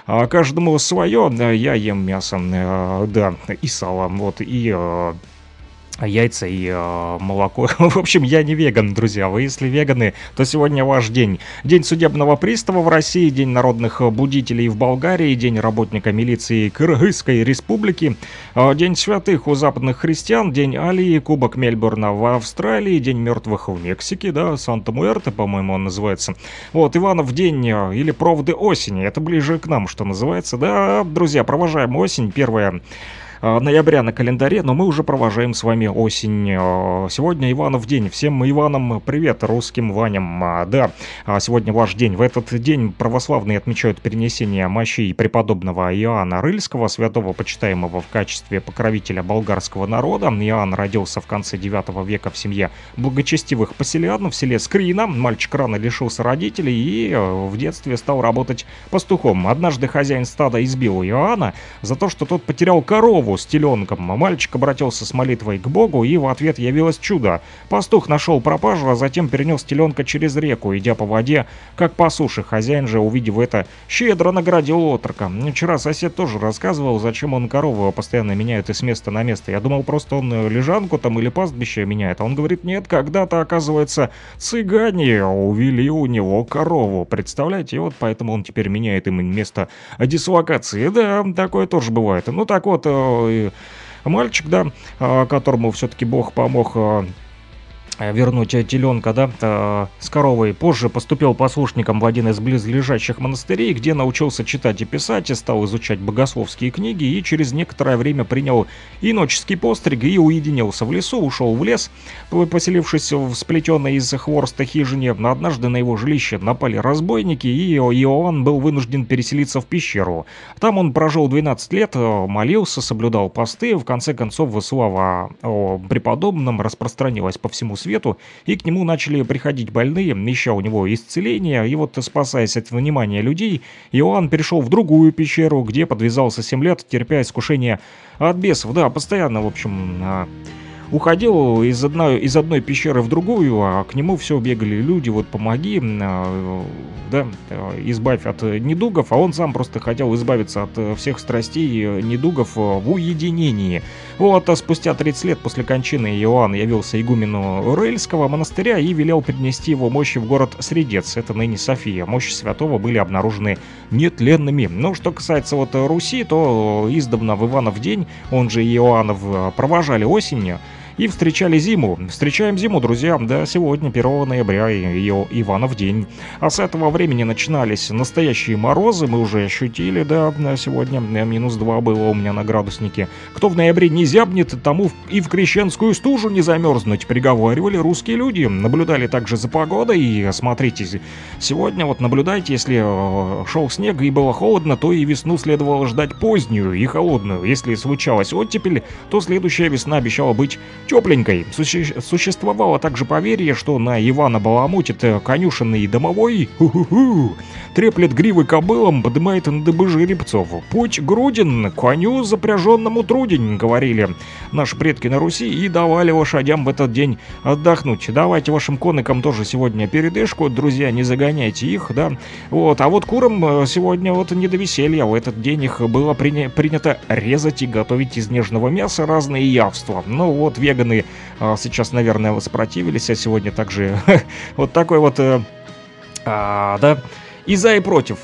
каждому свое, я ем мясо, да, и сало, вот, и яйца и э, молоко. В общем, я не веган, друзья. Вы, если веганы, то сегодня ваш день. День судебного пристава в России, День народных будителей в Болгарии, День работника милиции Кыргызской республики, э, День святых у западных христиан, День Алии, Кубок Мельбурна в Австралии, День мертвых в Мексике, да, Санта-Муэрте, по-моему, он называется. Вот, Иванов день э, или проводы осени, это ближе к нам, что называется. Да, друзья, провожаем осень, первая ноября на календаре, но мы уже провожаем с вами осень. Сегодня Иванов день. Всем Иванам привет, русским Ваням. Да, сегодня ваш день. В этот день православные отмечают перенесение мощей преподобного Иоанна Рыльского, святого почитаемого в качестве покровителя болгарского народа. Иоанн родился в конце 9 века в семье благочестивых поселян в селе Скрина. Мальчик рано лишился родителей и в детстве стал работать пастухом. Однажды хозяин стада избил Иоанна за то, что тот потерял корову с теленком. Мальчик обратился с молитвой к Богу, и в ответ явилось чудо. Пастух нашел пропажу, а затем перенес теленка через реку, идя по воде, как по суше. Хозяин же, увидев это, щедро наградил отрока. Вчера сосед тоже рассказывал, зачем он корову постоянно меняет из места на место. Я думал, просто он лежанку там или пастбище меняет. А он говорит, нет, когда-то, оказывается, цыгане увели у него корову. Представляете, и вот поэтому он теперь меняет им место дислокации. Да, такое тоже бывает. Ну так вот, мальчик, да, э, которому все-таки Бог помог Э, вернуть теленка, да, э, с коровой. Позже поступил послушником в один из близлежащих монастырей, где научился читать и писать, и стал изучать богословские книги, и через некоторое время принял иноческий постриг и уединился в лесу, ушел в лес, поселившись в сплетенной из хворста хижине. Однажды на его жилище напали разбойники, и Иоанн был вынужден переселиться в пещеру. Там он прожил 12 лет, э, молился, соблюдал посты, в конце концов слава о преподобном распространилась по всему свету, свету, и к нему начали приходить больные, ища у него исцеления, и вот, спасаясь от внимания людей, Иоанн перешел в другую пещеру, где подвязался 7 лет, терпя искушение от бесов. Да, постоянно, в общем, а, уходил из одной, из одной пещеры в другую, а к нему все бегали люди, вот помоги, а, да, избавь от недугов, а он сам просто хотел избавиться от всех страстей недугов в уединении. Вот, а спустя 30 лет после кончины Иоанн явился игумену Рельского монастыря и велел принести его мощи в город Средец, это ныне София. Мощи святого были обнаружены нетленными. Ну, что касается вот Руси, то издавна в Иванов день, он же Иоаннов, провожали осенью, и встречали зиму. Встречаем зиму, друзья, да, сегодня, 1 ноября, ее Иванов день. А с этого времени начинались настоящие морозы, мы уже ощутили, да, сегодня минус 2 было у меня на градуснике. Кто в ноябре не зябнет, тому и в крещенскую стужу не замерзнуть, приговаривали русские люди. Наблюдали также за погодой, и смотрите, сегодня вот наблюдайте, если э, шел снег и было холодно, то и весну следовало ждать позднюю и холодную. Если случалась оттепель, то следующая весна обещала быть тепленькой. Суще существовало также поверье, что на Ивана баламутит конюшенный домовой, треплет гривы кобылам, поднимает на дыбы жеребцов. Путь грудин, коню запряженному трудень, говорили наши предки на Руси и давали лошадям в этот день отдохнуть. Давайте вашим коныкам тоже сегодня передышку, друзья, не загоняйте их, да. Вот, а вот курам э, сегодня вот не до веселья, в этот день их было приня принято резать и готовить из нежного мяса разные явства. Ну вот, веган веганы а, сейчас, наверное, воспротивились, а сегодня также вот такой вот, э, а, да, и за, и против.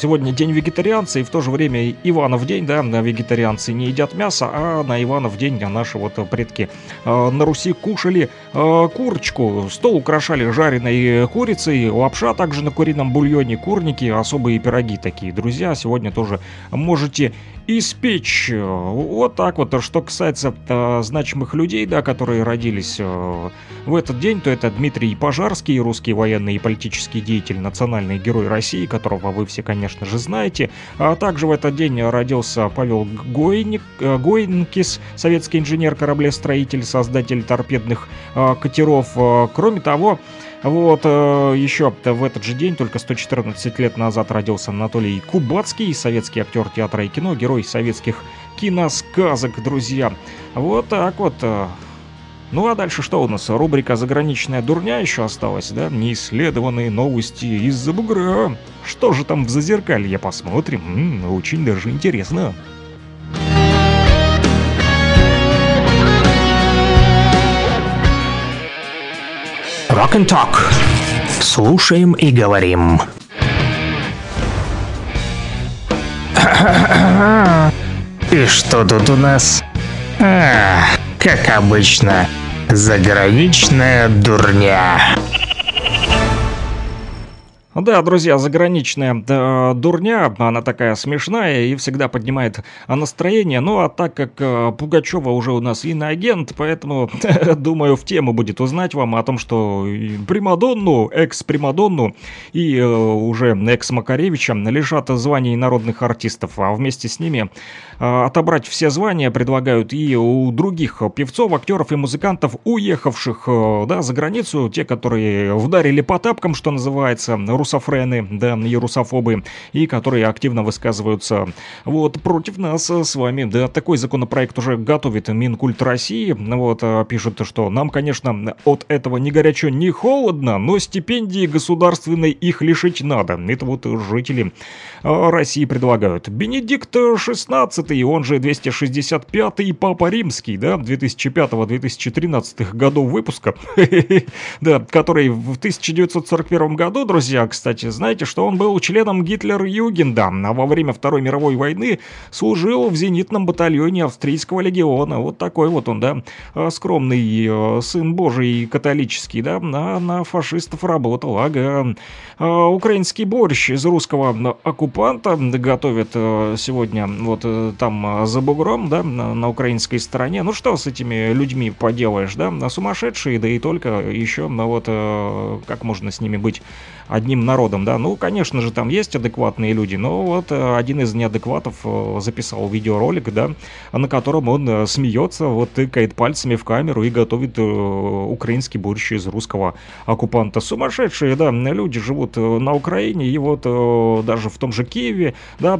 Сегодня день вегетарианца, и в то же время Иванов день, да, вегетарианцы не едят мясо, а на Иванов день наши вот предки на Руси кушали курочку, стол украшали жареной курицей, лапша также на курином бульоне, курники, особые пироги такие. Друзья, сегодня тоже можете испечь. Вот так вот. Что касается э, значимых людей, да, которые родились э, в этот день, то это Дмитрий Пожарский, русский военный и политический деятель, национальный герой России, которого вы все, конечно же, знаете. А также в этот день родился Павел Гойник, э, Гойнкис, советский инженер, кораблестроитель, создатель торпедных катеров. Кроме того, вот, э, еще в этот же день, только 114 лет назад, родился Анатолий Кубацкий, советский актер театра и кино, герой советских киносказок, друзья. Вот так вот. Э. Ну а дальше что у нас? Рубрика «Заграничная дурня» еще осталась, да? Неисследованные новости из-за бугра. Что же там в зазеркалье? Посмотрим. М-м, очень даже интересно. Rock and Talk. Слушаем и говорим. И что тут у нас? А, как обычно, заграничная дурня. Да, друзья, заграничная да, дурня, она такая смешная и всегда поднимает настроение. Ну, а так как э, Пугачева уже у нас иноагент, поэтому, думаю, в тему будет узнать вам о том, что Примадонну, экс-Примадонну и э, уже экс-Макаревича лишат званий народных артистов, а вместе с ними э, отобрать все звания предлагают и у других певцов, актеров и музыкантов, уехавших э, да, за границу, те, которые вдарили по тапкам, что называется, русофрены, да, и русофобы, и которые активно высказываются вот против нас с вами, да, такой законопроект уже готовит Минкульт России, вот, а, пишут, что нам, конечно, от этого ни горячо, ни холодно, но стипендии государственной их лишить надо. Это вот жители а, России предлагают. Бенедикт XVI, он же 265-й Папа Римский, да, 2005-2013 годов выпуска, да, который в 1941 году, друзья, кстати, знаете, что он был членом Гитлер-Югенда, а во время Второй мировой войны служил в зенитном батальоне австрийского легиона. Вот такой вот он, да, а, скромный э, сын божий католический, да, на, на фашистов работал, ага. А, украинский борщ из русского оккупанта готовят э, сегодня вот э, там за бугром, да, на, украинской стороне. Ну что с этими людьми поделаешь, да, сумасшедшие, да и только еще, ну вот как можно с ними быть одним народом, да. Ну, конечно же, там есть адекватные люди, но вот э, один из неадекватов э, записал видеоролик, да, на котором он э, смеется, вот тыкает пальцами в камеру и готовит украинский борщ из русского оккупанта. Сумасшедшие, да, люди живут на Украине, и вот даже в том же Киеве, да,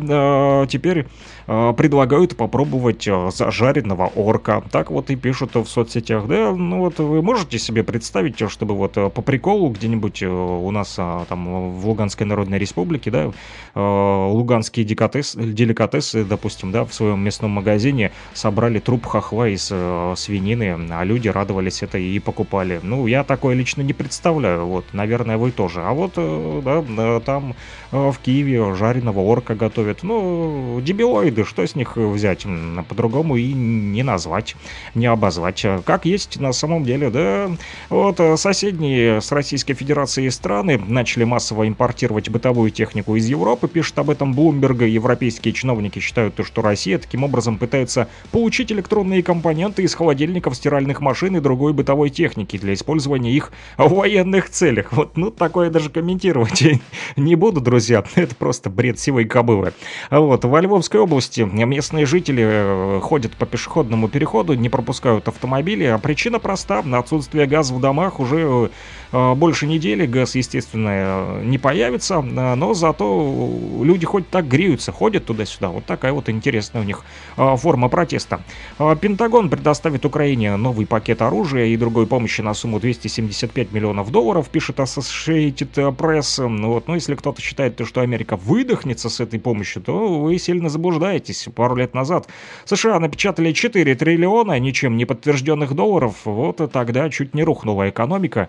теперь предлагают попробовать зажаренного орка. Так вот и пишут в соцсетях, да, ну вот вы можете себе представить, чтобы вот по приколу где-нибудь у нас там в Луганской Народной Республике, да, э, луганские деликатес, деликатесы, допустим, да, в своем местном магазине собрали труп хохла из э, свинины, а люди радовались это и покупали. Ну, я такое лично не представляю, вот, наверное, вы тоже. А вот, э, да, там в Киеве жареного орка готовят. Ну, дебилоиды, что с них взять? По-другому и не назвать, не обозвать. Как есть на самом деле, да. Вот соседние с Российской Федерацией страны начали массово импортировать бытовую технику из Европы, пишет об этом Bloomberg. Европейские чиновники считают, что Россия таким образом пытается получить электронные компоненты из холодильников, стиральных машин и другой бытовой техники для использования их в военных целях. Вот, ну, такое даже комментировать не буду, друзья. Это просто бред сивой кобылы. Вот, во Львовской области местные жители э, ходят по пешеходному переходу, не пропускают автомобили, а причина проста. Отсутствие газа в домах уже э, больше недели. Газ, естественно, наверное, не появится, э, но зато люди хоть так греются, ходят туда-сюда. Вот такая вот интересная у них э, форма протеста. Э, Пентагон предоставит Украине новый пакет оружия и другой помощи на сумму 275 миллионов долларов, пишет Associated Press. Вот, ну, если кто-то считает, что Америка выдохнется с этой помощью, то вы сильно заблуждаетесь. Пару лет назад США напечатали 4 триллиона ничем не подтвержденных долларов, вот и тогда чуть не рухнула экономика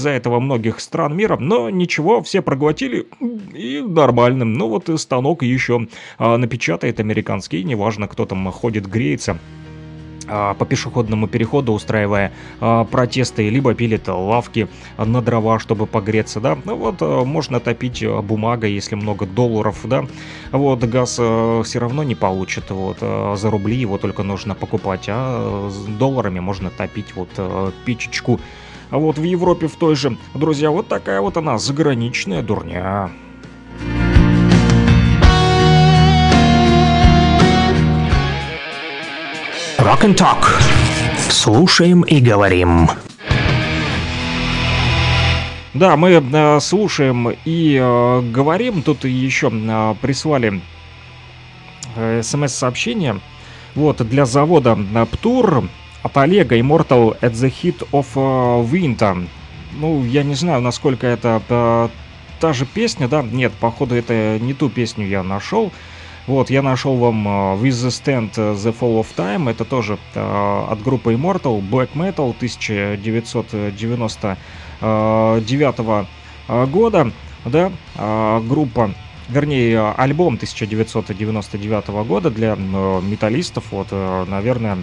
из-за этого многих стран мира, но ничего, все проглотили и нормальным. Ну вот станок еще а, напечатает американский, неважно, кто там ходит, греется а, по пешеходному переходу, устраивая а, протесты, либо пилит лавки на дрова, чтобы погреться, да. Ну вот, а, можно топить бумагой, если много долларов, да. Вот, газ а, все равно не получит, вот, а, за рубли его только нужно покупать, а с долларами можно топить вот а, печечку а вот в Европе в той же, друзья, вот такая вот она, заграничная дурня. Rock and Talk. Слушаем и говорим. Да, мы э, слушаем и э, говорим. Тут еще э, прислали э, смс-сообщение. Вот, для завода Птур от Олега Immortal at the Hit of uh, Winter. Ну, я не знаю, насколько это uh, та же песня, да? Нет, походу это не ту песню я нашел. Вот, я нашел вам uh, With the Stand uh, The Fall of Time. Это тоже uh, от группы Immortal, Black Metal 1999 uh, года. Да, uh, группа вернее, альбом 1999 года для э, металлистов, вот, э, наверное,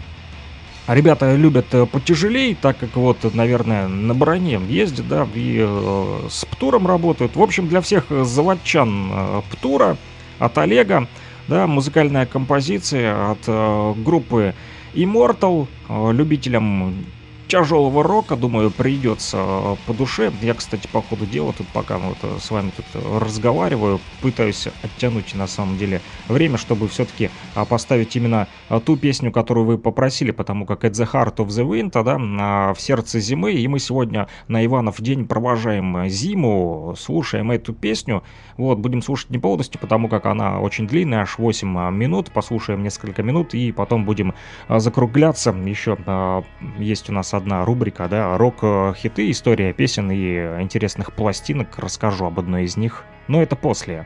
ребята любят потяжелее, так как вот, наверное, на броне ездят, да, и э, с Птуром работают. В общем, для всех заводчан э, Птура от Олега, да, музыкальная композиция от э, группы Immortal, э, любителям тяжелого рока, думаю, придется э, по душе. Я, кстати, по ходу дела тут пока вот э, с вами тут разговариваю, пытаюсь оттянуть на самом деле время, чтобы все-таки а, поставить именно а, ту песню, которую вы попросили, потому как это The Heart of the Winter, да, а, в сердце зимы, и мы сегодня на Иванов день провожаем зиму, слушаем эту песню, вот, будем слушать не полностью, потому как она очень длинная, аж 8 минут, послушаем несколько минут, и потом будем закругляться, еще есть у нас одна рубрика, да, рок-хиты, история песен и интересных пластинок. Расскажу об одной из них, но это после.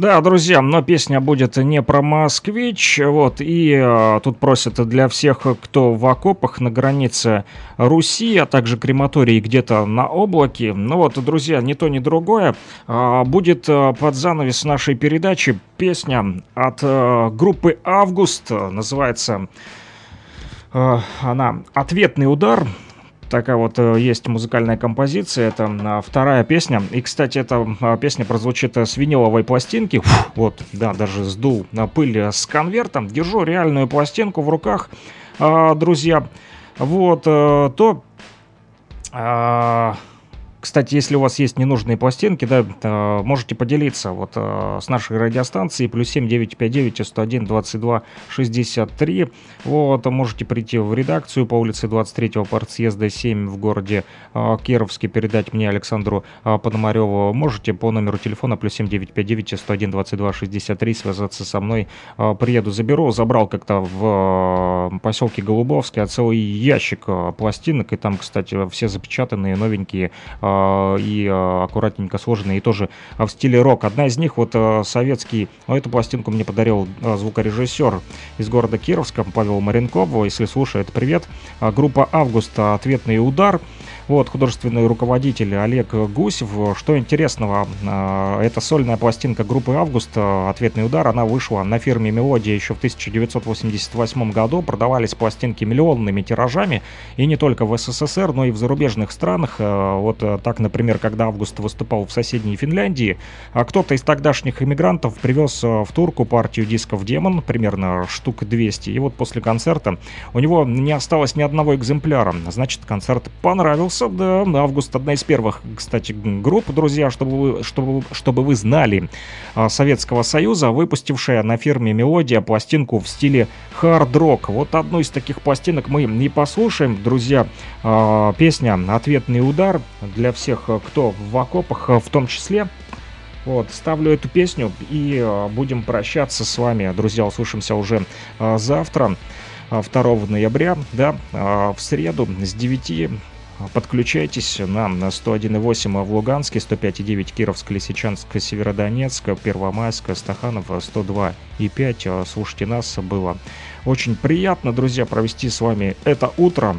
Да, друзья, но песня будет не про москвич, вот, и э, тут просят для всех, кто в окопах на границе Руси, а также крематории где-то на облаке. Ну вот, друзья, ни то, ни другое. Э, будет э, под занавес нашей передачи песня от э, группы «Август», называется э, она «Ответный удар» такая вот э, есть музыкальная композиция, это а, вторая песня. И, кстати, эта а, песня прозвучит э, с виниловой пластинки. Фу, вот, да, даже сдул на пыль с конвертом. Держу реальную пластинку в руках, друзья. Вот, э, то Кстати, если у вас есть ненужные пластинки, да, э, можете поделиться вот э, с нашей радиостанцией плюс 7 959 101 22 63. Вот, можете прийти в редакцию по улице 23-го партсъезда 7 в городе э, Кировске, передать мне Александру Пономареву. Можете по номеру телефона плюс 7 959 101 22 63 связаться со мной. Приеду, заберу. Забрал как-то в поселке Голубовский целый ящик пластинок, и там, кстати, все запечатанные, новенькие и а, аккуратненько сложенные, и тоже в стиле рок. Одна из них вот а, советский, ну, эту пластинку мне подарил звукорежиссер из города Кировска Павел Маренков, если слушает, привет. Группа «Август. Ответный удар». Вот, художественный руководитель Олег Гусев. Что интересного, а, это сольная пластинка группы «Август», «Ответный удар», она вышла на фирме «Мелодия» еще в 1988 году. Продавались пластинки миллионными тиражами, и не только в СССР, но и в зарубежных странах. А, вот так, например, когда «Август» выступал в соседней Финляндии, а кто-то из тогдашних иммигрантов привез в турку партию дисков «Демон», примерно штук 200, и вот после концерта у него не осталось ни одного экземпляра. Значит, концерт понравился да, август одна из первых, кстати, групп, друзья, чтобы вы, чтобы, чтобы вы знали, а, Советского Союза, выпустившая на фирме Мелодия пластинку в стиле хард-рок. Вот одну из таких пластинок мы и послушаем, друзья. А, песня «Ответный удар» для всех, кто в окопах, в том числе. Вот, ставлю эту песню и а, будем прощаться с вами, друзья, услышимся уже завтра. 2 ноября, да, в среду с 9 Подключайтесь на 101.8 в Луганске, 105.9 Кировск, Лисичанск, Северодонецк, Первомайск, Стаханов 102.5. Слушайте нас, было очень приятно, друзья, провести с вами это утро.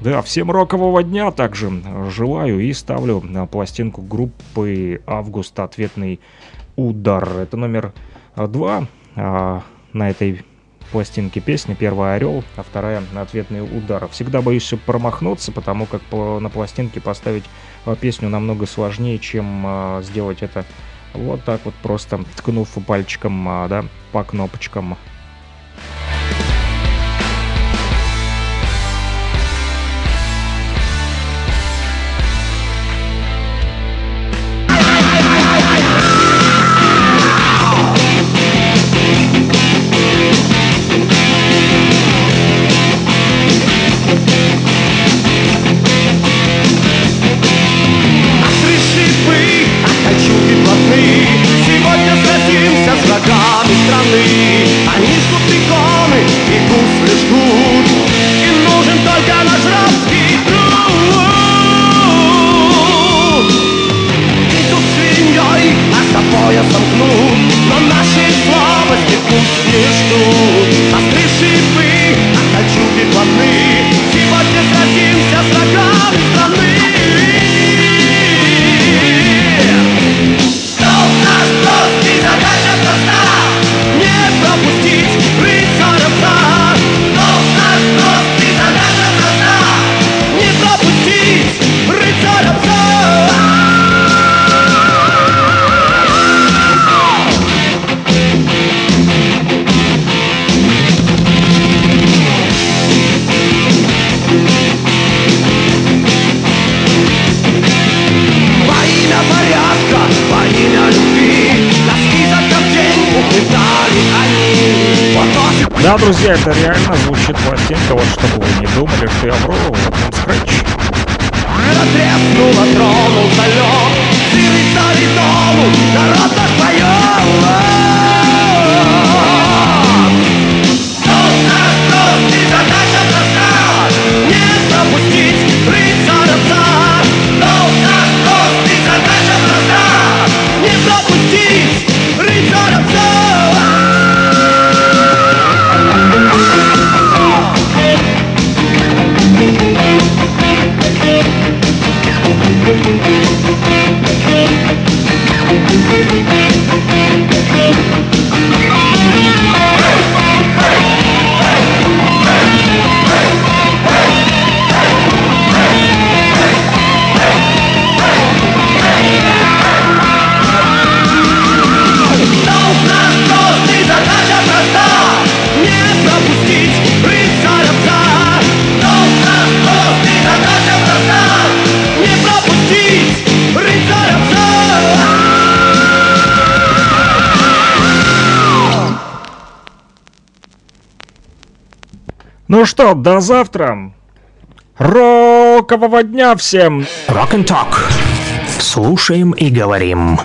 Да, всем рокового дня также желаю и ставлю на пластинку группы «Август. Ответный удар». Это номер два а, на этой пластинки песни. Первая «Орел», а вторая «Ответный удар». Всегда боюсь промахнуться, потому как на пластинке поставить а, песню намного сложнее, чем а, сделать это вот так вот просто ткнув пальчиком а, да, по кнопочкам до завтра. Рокового дня всем! Talk. Слушаем и говорим.